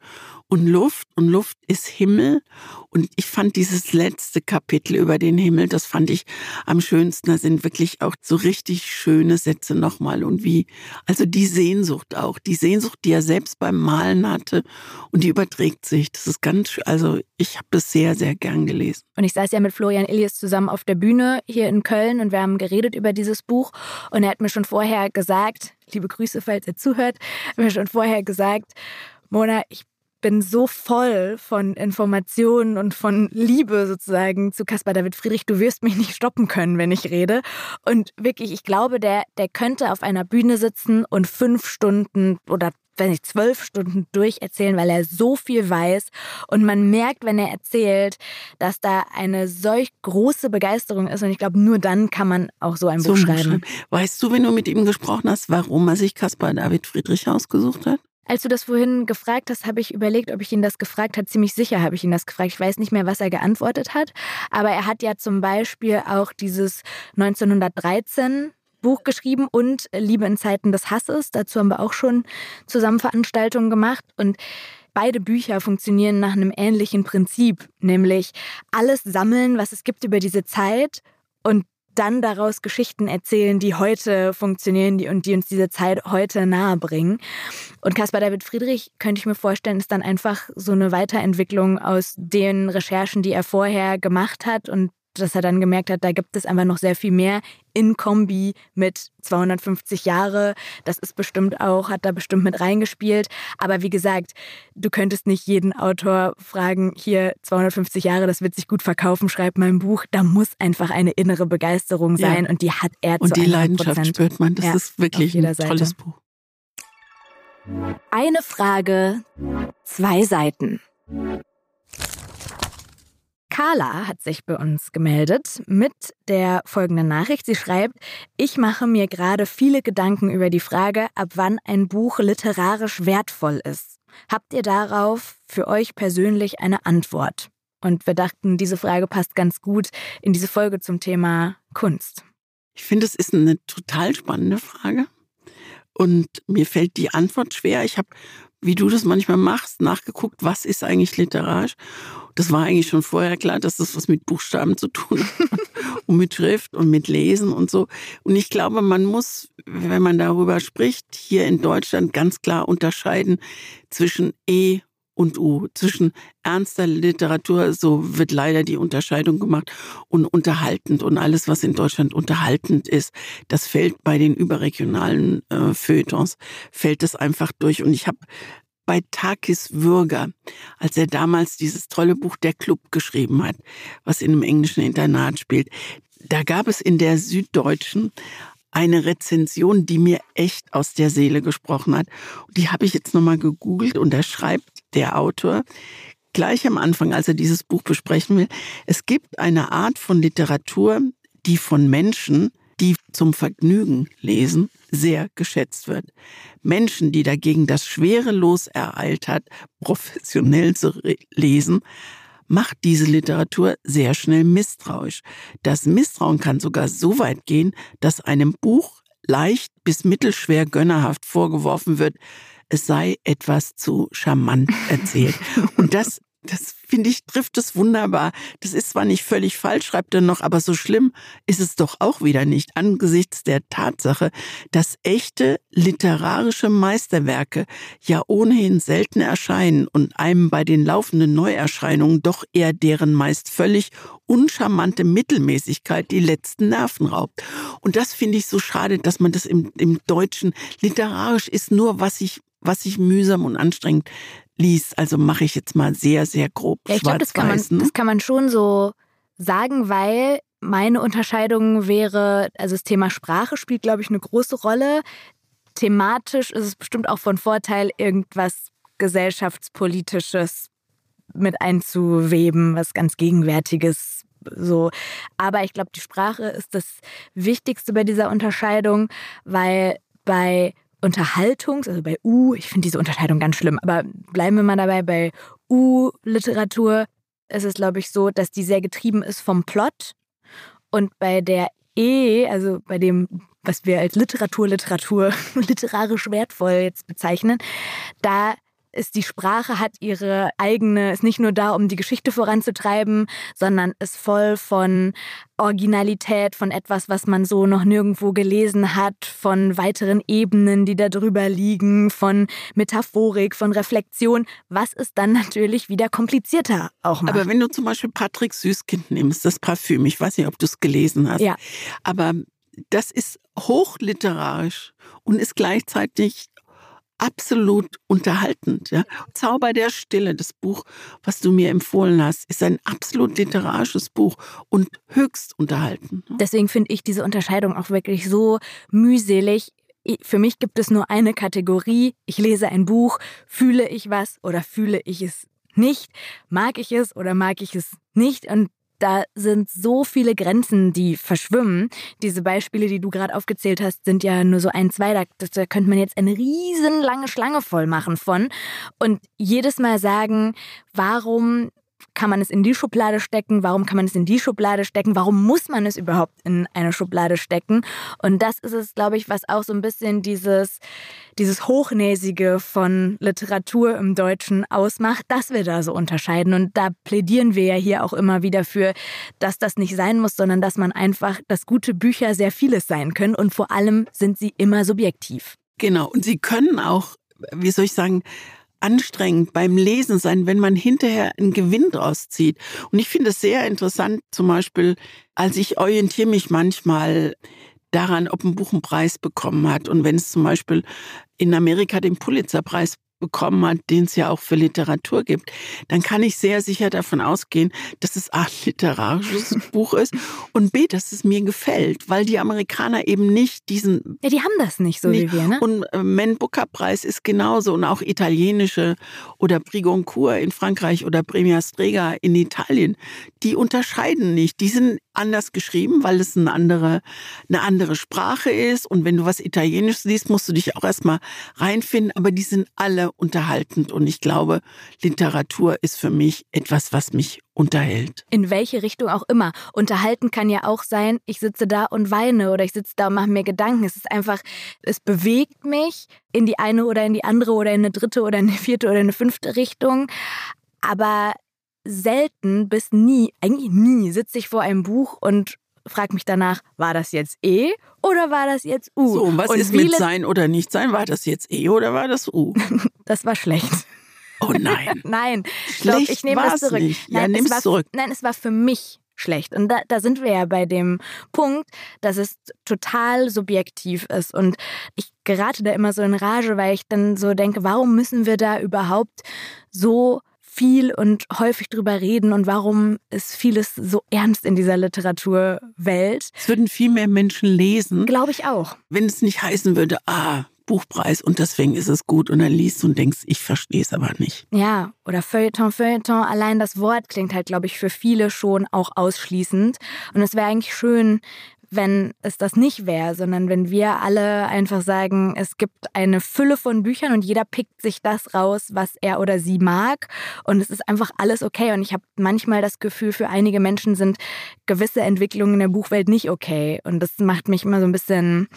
und Luft. Und Luft ist Himmel. Und ich fand dieses letzte Kapitel über den Himmel, das fand ich am schönsten. Da sind wirklich auch so richtig schöne Sätze nochmal. Und wie, also die Sehnsucht auch, die Sehnsucht, die er selbst beim Malen hatte. Und die überträgt sich. Das ist ganz, also ich habe das sehr, sehr gern gelesen. Und ich saß ja mit Florian Illies zusammen auf der Bühne hier in Köln und wir haben geredet über dieses Buch. Und er hat mir schon vorher gesagt, liebe Grüße, falls er zuhört, mir schon vorher gesagt, Mona, ich bin so voll von Informationen und von Liebe sozusagen zu Caspar David Friedrich. Du wirst mich nicht stoppen können, wenn ich rede. Und wirklich, ich glaube, der, der könnte auf einer Bühne sitzen und fünf Stunden oder weiß nicht, zwölf Stunden durcherzählen, weil er so viel weiß. Und man merkt, wenn er erzählt, dass da eine solch große Begeisterung ist. Und ich glaube, nur dann kann man auch so ein so Buch schreiben. Weißt du, wenn du mit ihm gesprochen hast, warum er sich Caspar David Friedrich ausgesucht hat? Als du das vorhin gefragt hast, habe ich überlegt, ob ich ihn das gefragt habe. Ziemlich sicher habe ich ihn das gefragt. Ich weiß nicht mehr, was er geantwortet hat. Aber er hat ja zum Beispiel auch dieses 1913 Buch geschrieben und Liebe in Zeiten des Hasses. Dazu haben wir auch schon zusammen Veranstaltungen gemacht. Und beide Bücher funktionieren nach einem ähnlichen Prinzip, nämlich alles sammeln, was es gibt über diese Zeit und dann daraus Geschichten erzählen, die heute funktionieren die, und die uns diese Zeit heute nahe bringen. Und Caspar David Friedrich, könnte ich mir vorstellen, ist dann einfach so eine Weiterentwicklung aus den Recherchen, die er vorher gemacht hat und dass er dann gemerkt hat, da gibt es einfach noch sehr viel mehr in Kombi mit 250 Jahre. Das ist bestimmt auch, hat da bestimmt mit reingespielt. Aber wie gesagt, du könntest nicht jeden Autor fragen, hier 250 Jahre, das wird sich gut verkaufen, schreib mal ein Buch. Da muss einfach eine innere Begeisterung sein ja. und die hat er Und die Leidenschaft spürt man. Das ja, ist wirklich ein tolles Seite. Buch. Eine Frage, zwei Seiten. Carla hat sich bei uns gemeldet mit der folgenden Nachricht. Sie schreibt, ich mache mir gerade viele Gedanken über die Frage, ab wann ein Buch literarisch wertvoll ist. Habt ihr darauf für euch persönlich eine Antwort? Und wir dachten, diese Frage passt ganz gut in diese Folge zum Thema Kunst. Ich finde, es ist eine total spannende Frage. Und mir fällt die Antwort schwer. Ich habe, wie du das manchmal machst, nachgeguckt, was ist eigentlich literarisch. Das war eigentlich schon vorher klar, dass das was mit Buchstaben zu tun hat und mit Schrift und mit Lesen und so. Und ich glaube, man muss, wenn man darüber spricht, hier in Deutschland ganz klar unterscheiden zwischen E und U, zwischen ernster Literatur, so wird leider die Unterscheidung gemacht, und unterhaltend. Und alles, was in Deutschland unterhaltend ist, das fällt bei den überregionalen äh, Feuilletons, fällt es einfach durch. Und ich habe bei Takis Würger, als er damals dieses tolle Buch Der Club geschrieben hat, was in einem englischen Internat spielt. Da gab es in der Süddeutschen eine Rezension, die mir echt aus der Seele gesprochen hat. Die habe ich jetzt nochmal gegoogelt und da schreibt der Autor gleich am Anfang, als er dieses Buch besprechen will, es gibt eine Art von Literatur, die von Menschen, die zum Vergnügen lesen, sehr geschätzt wird. Menschen, die dagegen das schwere Los ereilt hat, professionell zu lesen, macht diese Literatur sehr schnell misstrauisch. Das Misstrauen kann sogar so weit gehen, dass einem Buch leicht bis mittelschwer gönnerhaft vorgeworfen wird, es sei etwas zu charmant erzählt. Und das das finde ich, trifft es wunderbar. Das ist zwar nicht völlig falsch, schreibt er noch, aber so schlimm ist es doch auch wieder nicht angesichts der Tatsache, dass echte literarische Meisterwerke ja ohnehin selten erscheinen und einem bei den laufenden Neuerscheinungen doch eher deren meist völlig uncharmante Mittelmäßigkeit die letzten Nerven raubt. Und das finde ich so schade, dass man das im, im Deutschen literarisch ist nur, was ich was ich mühsam und anstrengend liest. Also mache ich jetzt mal sehr, sehr grob. Ja, ich glaube, das, kann man, ne? das kann man schon so sagen, weil meine Unterscheidung wäre, also das Thema Sprache spielt, glaube ich, eine große Rolle. Thematisch ist es bestimmt auch von Vorteil, irgendwas gesellschaftspolitisches mit einzuweben, was ganz Gegenwärtiges so. Aber ich glaube, die Sprache ist das Wichtigste bei dieser Unterscheidung, weil bei Unterhaltungs-, also bei U, ich finde diese Unterscheidung ganz schlimm, aber bleiben wir mal dabei, bei U-Literatur ist es, glaube ich, so, dass die sehr getrieben ist vom Plot. Und bei der E, also bei dem, was wir als Literatur, Literatur, literarisch wertvoll jetzt bezeichnen, da ist die Sprache, hat ihre eigene, ist nicht nur da, um die Geschichte voranzutreiben, sondern ist voll von Originalität, von etwas, was man so noch nirgendwo gelesen hat, von weiteren Ebenen, die da drüber liegen, von Metaphorik, von Reflexion, was es dann natürlich wieder komplizierter auch macht. Aber wenn du zum Beispiel Patrick Süßkind nimmst, das Parfüm, ich weiß nicht, ob du es gelesen hast, ja. aber das ist hochliterarisch und ist gleichzeitig absolut unterhaltend. Ja. Zauber der Stille, das Buch, was du mir empfohlen hast, ist ein absolut literarisches Buch und höchst unterhaltend. Deswegen finde ich diese Unterscheidung auch wirklich so mühselig. für mich gibt es nur eine Kategorie. Ich lese ein Buch, fühle ich was oder fühle ich es nicht? Mag ich es oder mag ich es nicht? Und da sind so viele Grenzen, die verschwimmen. Diese Beispiele, die du gerade aufgezählt hast, sind ja nur so ein, zwei. Da, da könnte man jetzt eine riesenlange Schlange voll machen von. Und jedes Mal sagen, warum kann man es in die Schublade stecken? Warum kann man es in die Schublade stecken? Warum muss man es überhaupt in eine Schublade stecken? Und das ist es, glaube ich, was auch so ein bisschen dieses, dieses Hochnäsige von Literatur im Deutschen ausmacht, dass wir da so unterscheiden. Und da plädieren wir ja hier auch immer wieder für, dass das nicht sein muss, sondern dass man einfach, dass gute Bücher sehr vieles sein können und vor allem sind sie immer subjektiv. Genau. Und sie können auch, wie soll ich sagen, anstrengend beim Lesen sein, wenn man hinterher einen Gewinn draus zieht. Und ich finde es sehr interessant, zum Beispiel, als ich orientiere mich manchmal daran, ob ein Buch einen Preis bekommen hat. Und wenn es zum Beispiel in Amerika den Pulitzerpreis bekommen hat, den es ja auch für Literatur gibt, dann kann ich sehr sicher davon ausgehen, dass es A, ein literarisches Buch ist und B, dass es mir gefällt, weil die Amerikaner eben nicht diesen... Ja, die haben das nicht so nicht. wie wir, ne? Und äh, Man Booker Preis ist genauso und auch italienische oder Brigoncourt in Frankreich oder Premia Strega in Italien, die unterscheiden nicht. Die sind anders geschrieben, weil es eine andere, eine andere Sprache ist. Und wenn du was Italienisches liest, musst du dich auch erstmal reinfinden. Aber die sind alle unterhaltend. Und ich glaube, Literatur ist für mich etwas, was mich unterhält. In welche Richtung auch immer. Unterhalten kann ja auch sein, ich sitze da und weine oder ich sitze da und mache mir Gedanken. Es ist einfach, es bewegt mich in die eine oder in die andere oder in eine dritte oder in eine vierte oder in eine fünfte Richtung. Aber selten bis nie, eigentlich nie, sitze ich vor einem Buch und frage mich danach, war das jetzt E oder war das jetzt U? So, und was und ist mit sein oder nicht sein? War das jetzt E oder war das U? das war schlecht. Oh nein. nein, schlecht ich nehme das zurück. Nicht. Ja, nimm es zurück. Nein, es war für mich schlecht. Und da, da sind wir ja bei dem Punkt, dass es total subjektiv ist. Und ich gerate da immer so in Rage, weil ich dann so denke, warum müssen wir da überhaupt so viel und häufig drüber reden und warum ist vieles so ernst in dieser Literaturwelt. Es würden viel mehr Menschen lesen. Glaube ich auch. Wenn es nicht heißen würde, ah, Buchpreis und deswegen ist es gut und dann liest du und denkst, ich verstehe es aber nicht. Ja, oder Feuilleton, Feuilleton, allein das Wort klingt halt, glaube ich, für viele schon auch ausschließend. Und es wäre eigentlich schön, wenn es das nicht wäre, sondern wenn wir alle einfach sagen, es gibt eine Fülle von Büchern und jeder pickt sich das raus, was er oder sie mag und es ist einfach alles okay und ich habe manchmal das Gefühl, für einige Menschen sind gewisse Entwicklungen in der Buchwelt nicht okay und das macht mich immer so ein bisschen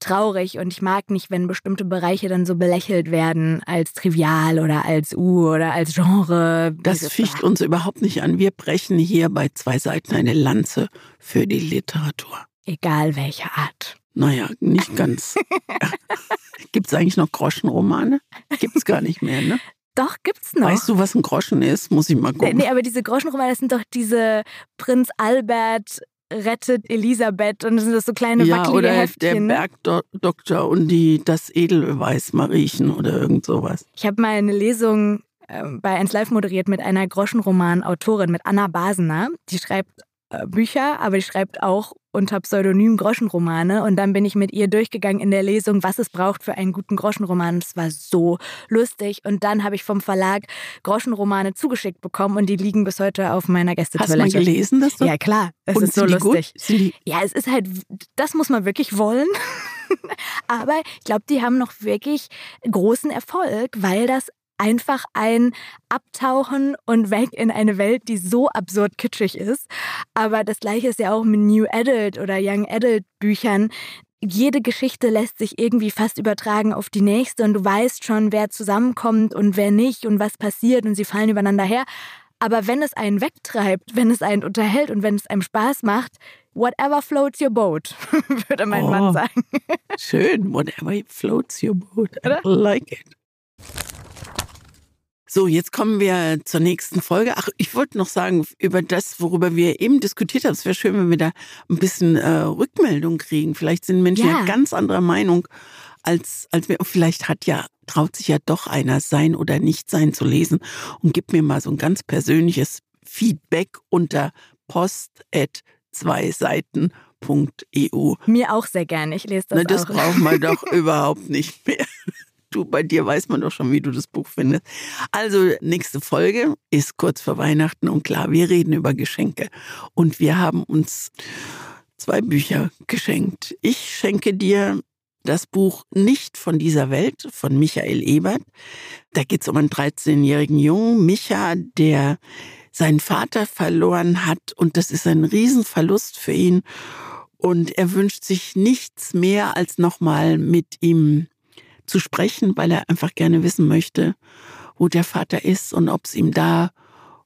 traurig und ich mag nicht, wenn bestimmte Bereiche dann so belächelt werden als trivial oder als U oder als Genre. Das ficht uns überhaupt nicht an. Wir brechen hier bei zwei Seiten eine Lanze für die Literatur. Egal welche Art. Naja, nicht ganz. Gibt es eigentlich noch Groschenromane? Gibt es gar nicht mehr, ne? Doch, gibt's noch. Weißt du, was ein Groschen ist? Muss ich mal gucken. Nee, aber diese Groschenromane, das sind doch diese Prinz Albert rettet Elisabeth und das sind das so kleine ja, wackelige oder Heftchen. der Bergdoktor und die das Edelweiß Mariechen oder irgend sowas. Ich habe mal eine Lesung äh, bei 1 Live moderiert mit einer Groschenroman-Autorin, mit Anna Basener. Die schreibt Bücher, aber die schreibt auch unter Pseudonym Groschenromane. Und dann bin ich mit ihr durchgegangen in der Lesung, was es braucht für einen guten Groschenroman. Das war so lustig. Und dann habe ich vom Verlag Groschenromane zugeschickt bekommen und die liegen bis heute auf meiner Gästetoilette. Hast du mal gelesen, das? Ja, klar. Es und ist so lustig. Ja, es ist halt, das muss man wirklich wollen. Aber ich glaube, die haben noch wirklich großen Erfolg, weil das einfach ein Abtauchen und weg in eine Welt, die so absurd kitschig ist. Aber das gleiche ist ja auch mit New Adult oder Young Adult Büchern. Jede Geschichte lässt sich irgendwie fast übertragen auf die nächste und du weißt schon, wer zusammenkommt und wer nicht und was passiert und sie fallen übereinander her. Aber wenn es einen wegtreibt, wenn es einen unterhält und wenn es einem Spaß macht, whatever floats your boat, würde mein oh, Mann sagen. Schön, whatever floats your boat. I like it. So, jetzt kommen wir zur nächsten Folge. Ach, ich wollte noch sagen, über das, worüber wir eben diskutiert haben, es wäre schön, wenn wir da ein bisschen äh, Rückmeldung kriegen. Vielleicht sind Menschen ja. ja ganz anderer Meinung als, als wir. Vielleicht hat ja, traut sich ja doch einer sein oder nicht sein zu lesen und gibt mir mal so ein ganz persönliches Feedback unter post@ zwei Seiten.eu. Mir auch sehr gerne. Ich lese das Na, das auch. braucht man doch überhaupt nicht mehr. Du, bei dir weiß man doch schon, wie du das Buch findest. Also, nächste Folge ist kurz vor Weihnachten und klar, wir reden über Geschenke. Und wir haben uns zwei Bücher geschenkt. Ich schenke dir das Buch Nicht von dieser Welt von Michael Ebert. Da geht es um einen 13-jährigen Jungen, Micha, der seinen Vater verloren hat und das ist ein Riesenverlust für ihn. Und er wünscht sich nichts mehr, als nochmal mit ihm zu sprechen, weil er einfach gerne wissen möchte, wo der Vater ist und ob es ihm da,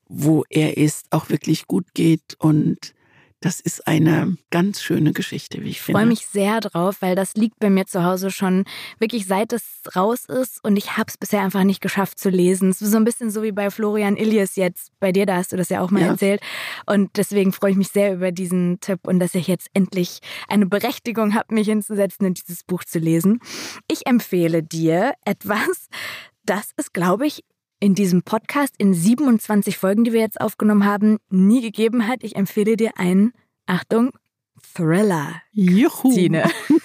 wo er ist, auch wirklich gut geht. Und das ist eine ganz schöne Geschichte, wie ich, Ich finde. freue mich sehr drauf, weil das liegt bei mir zu Hause schon wirklich seit es raus ist und ich habe es bisher einfach nicht geschafft zu lesen. Es ist so ein bisschen so wie bei Florian Illies jetzt. Bei dir, da hast du das ja auch mal Ja. erzählt. Und deswegen freue ich mich sehr über diesen Tipp und dass ich jetzt endlich eine Berechtigung habe, mich hinzusetzen und dieses Buch zu lesen. Ich empfehle dir etwas, das es, glaube ich, in diesem Podcast in 27 Folgen, die wir jetzt aufgenommen haben, nie gegeben hat. Ich empfehle dir einen, Achtung, Thriller. Juhu. Tine.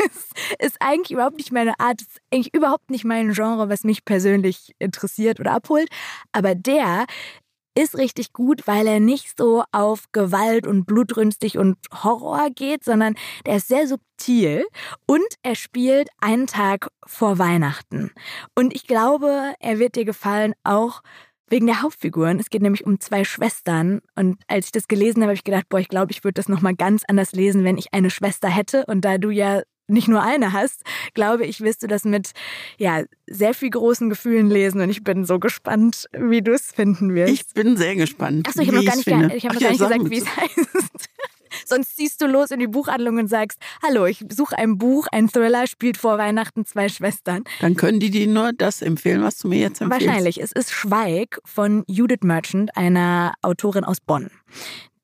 Es ist eigentlich überhaupt nicht meine Art, es ist eigentlich überhaupt nicht mein Genre, was mich persönlich interessiert oder abholt. Aber der ist richtig gut, weil er nicht so auf Gewalt und blutrünstig und Horror geht, sondern der ist sehr subtil und er spielt einen Tag vor Weihnachten. Und ich glaube, er wird dir gefallen, auch wegen der Hauptfiguren. Es geht nämlich um zwei Schwestern. Und als ich das gelesen habe, habe ich gedacht, boah, ich glaube, ich würde das nochmal ganz anders lesen, wenn ich eine Schwester hätte. Und da du ja nicht nur eine hast, glaube ich, wirst du das mit ja, sehr viel großen Gefühlen lesen. Und ich bin so gespannt, wie du es finden wirst. Ich bin sehr gespannt. Achso, ich habe noch gar nicht, ge ich hab noch Ach gar nicht sag gesagt, wie es heißt. Sonst ziehst du los in die Buchhandlung und sagst, hallo, ich suche ein Buch, ein Thriller, spielt vor Weihnachten zwei Schwestern. Dann können die dir nur das empfehlen, was du mir jetzt empfiehlst. Wahrscheinlich. Es ist Schweig von Judith Merchant, einer Autorin aus Bonn,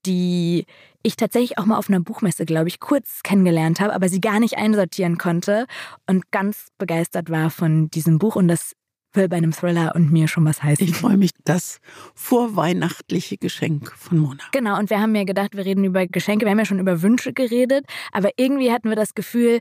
die ich tatsächlich auch mal auf einer Buchmesse, glaube ich, kurz kennengelernt habe, aber sie gar nicht einsortieren konnte und ganz begeistert war von diesem Buch und das will bei einem Thriller und mir schon was heißen. Ich freue mich, das vorweihnachtliche Geschenk von Mona. Genau, und wir haben ja gedacht, wir reden über Geschenke. Wir haben ja schon über Wünsche geredet, aber irgendwie hatten wir das Gefühl,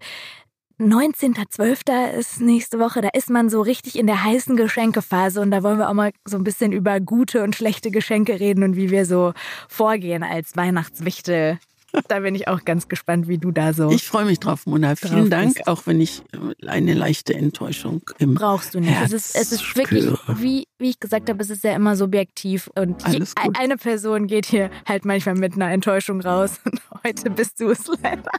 19.12. ist nächste Woche, da ist man so richtig in der heißen Geschenkephase und da wollen wir auch mal so ein bisschen über gute und schlechte Geschenke reden und wie wir so vorgehen als Weihnachtswichtel. Da bin ich auch ganz gespannt, wie du da so Ich freue mich drauf, Mona. Vielen Dank, bist. auch wenn ich äh, eine leichte Enttäuschung im brauchst du nicht. Es ist, es ist wirklich, wie, wie ich gesagt habe, es ist ja immer subjektiv und je, eine Person geht hier halt manchmal mit einer Enttäuschung raus und heute bist du es leider.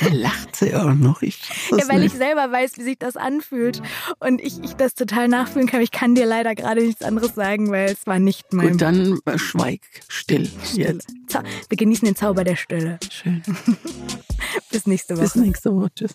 Da lacht sie auch noch. Ich Ja, weil ich nicht. selber weiß, wie sich das anfühlt und ich, ich das total nachfühlen kann. Ich kann dir leider gerade nichts anderes sagen, weil es war nicht mein Gut, dann äh, schweig still jetzt. Wir genießen den Zauber der Stille. Schön. Bis nächste Woche. Bis nächste Woche. Tschüss.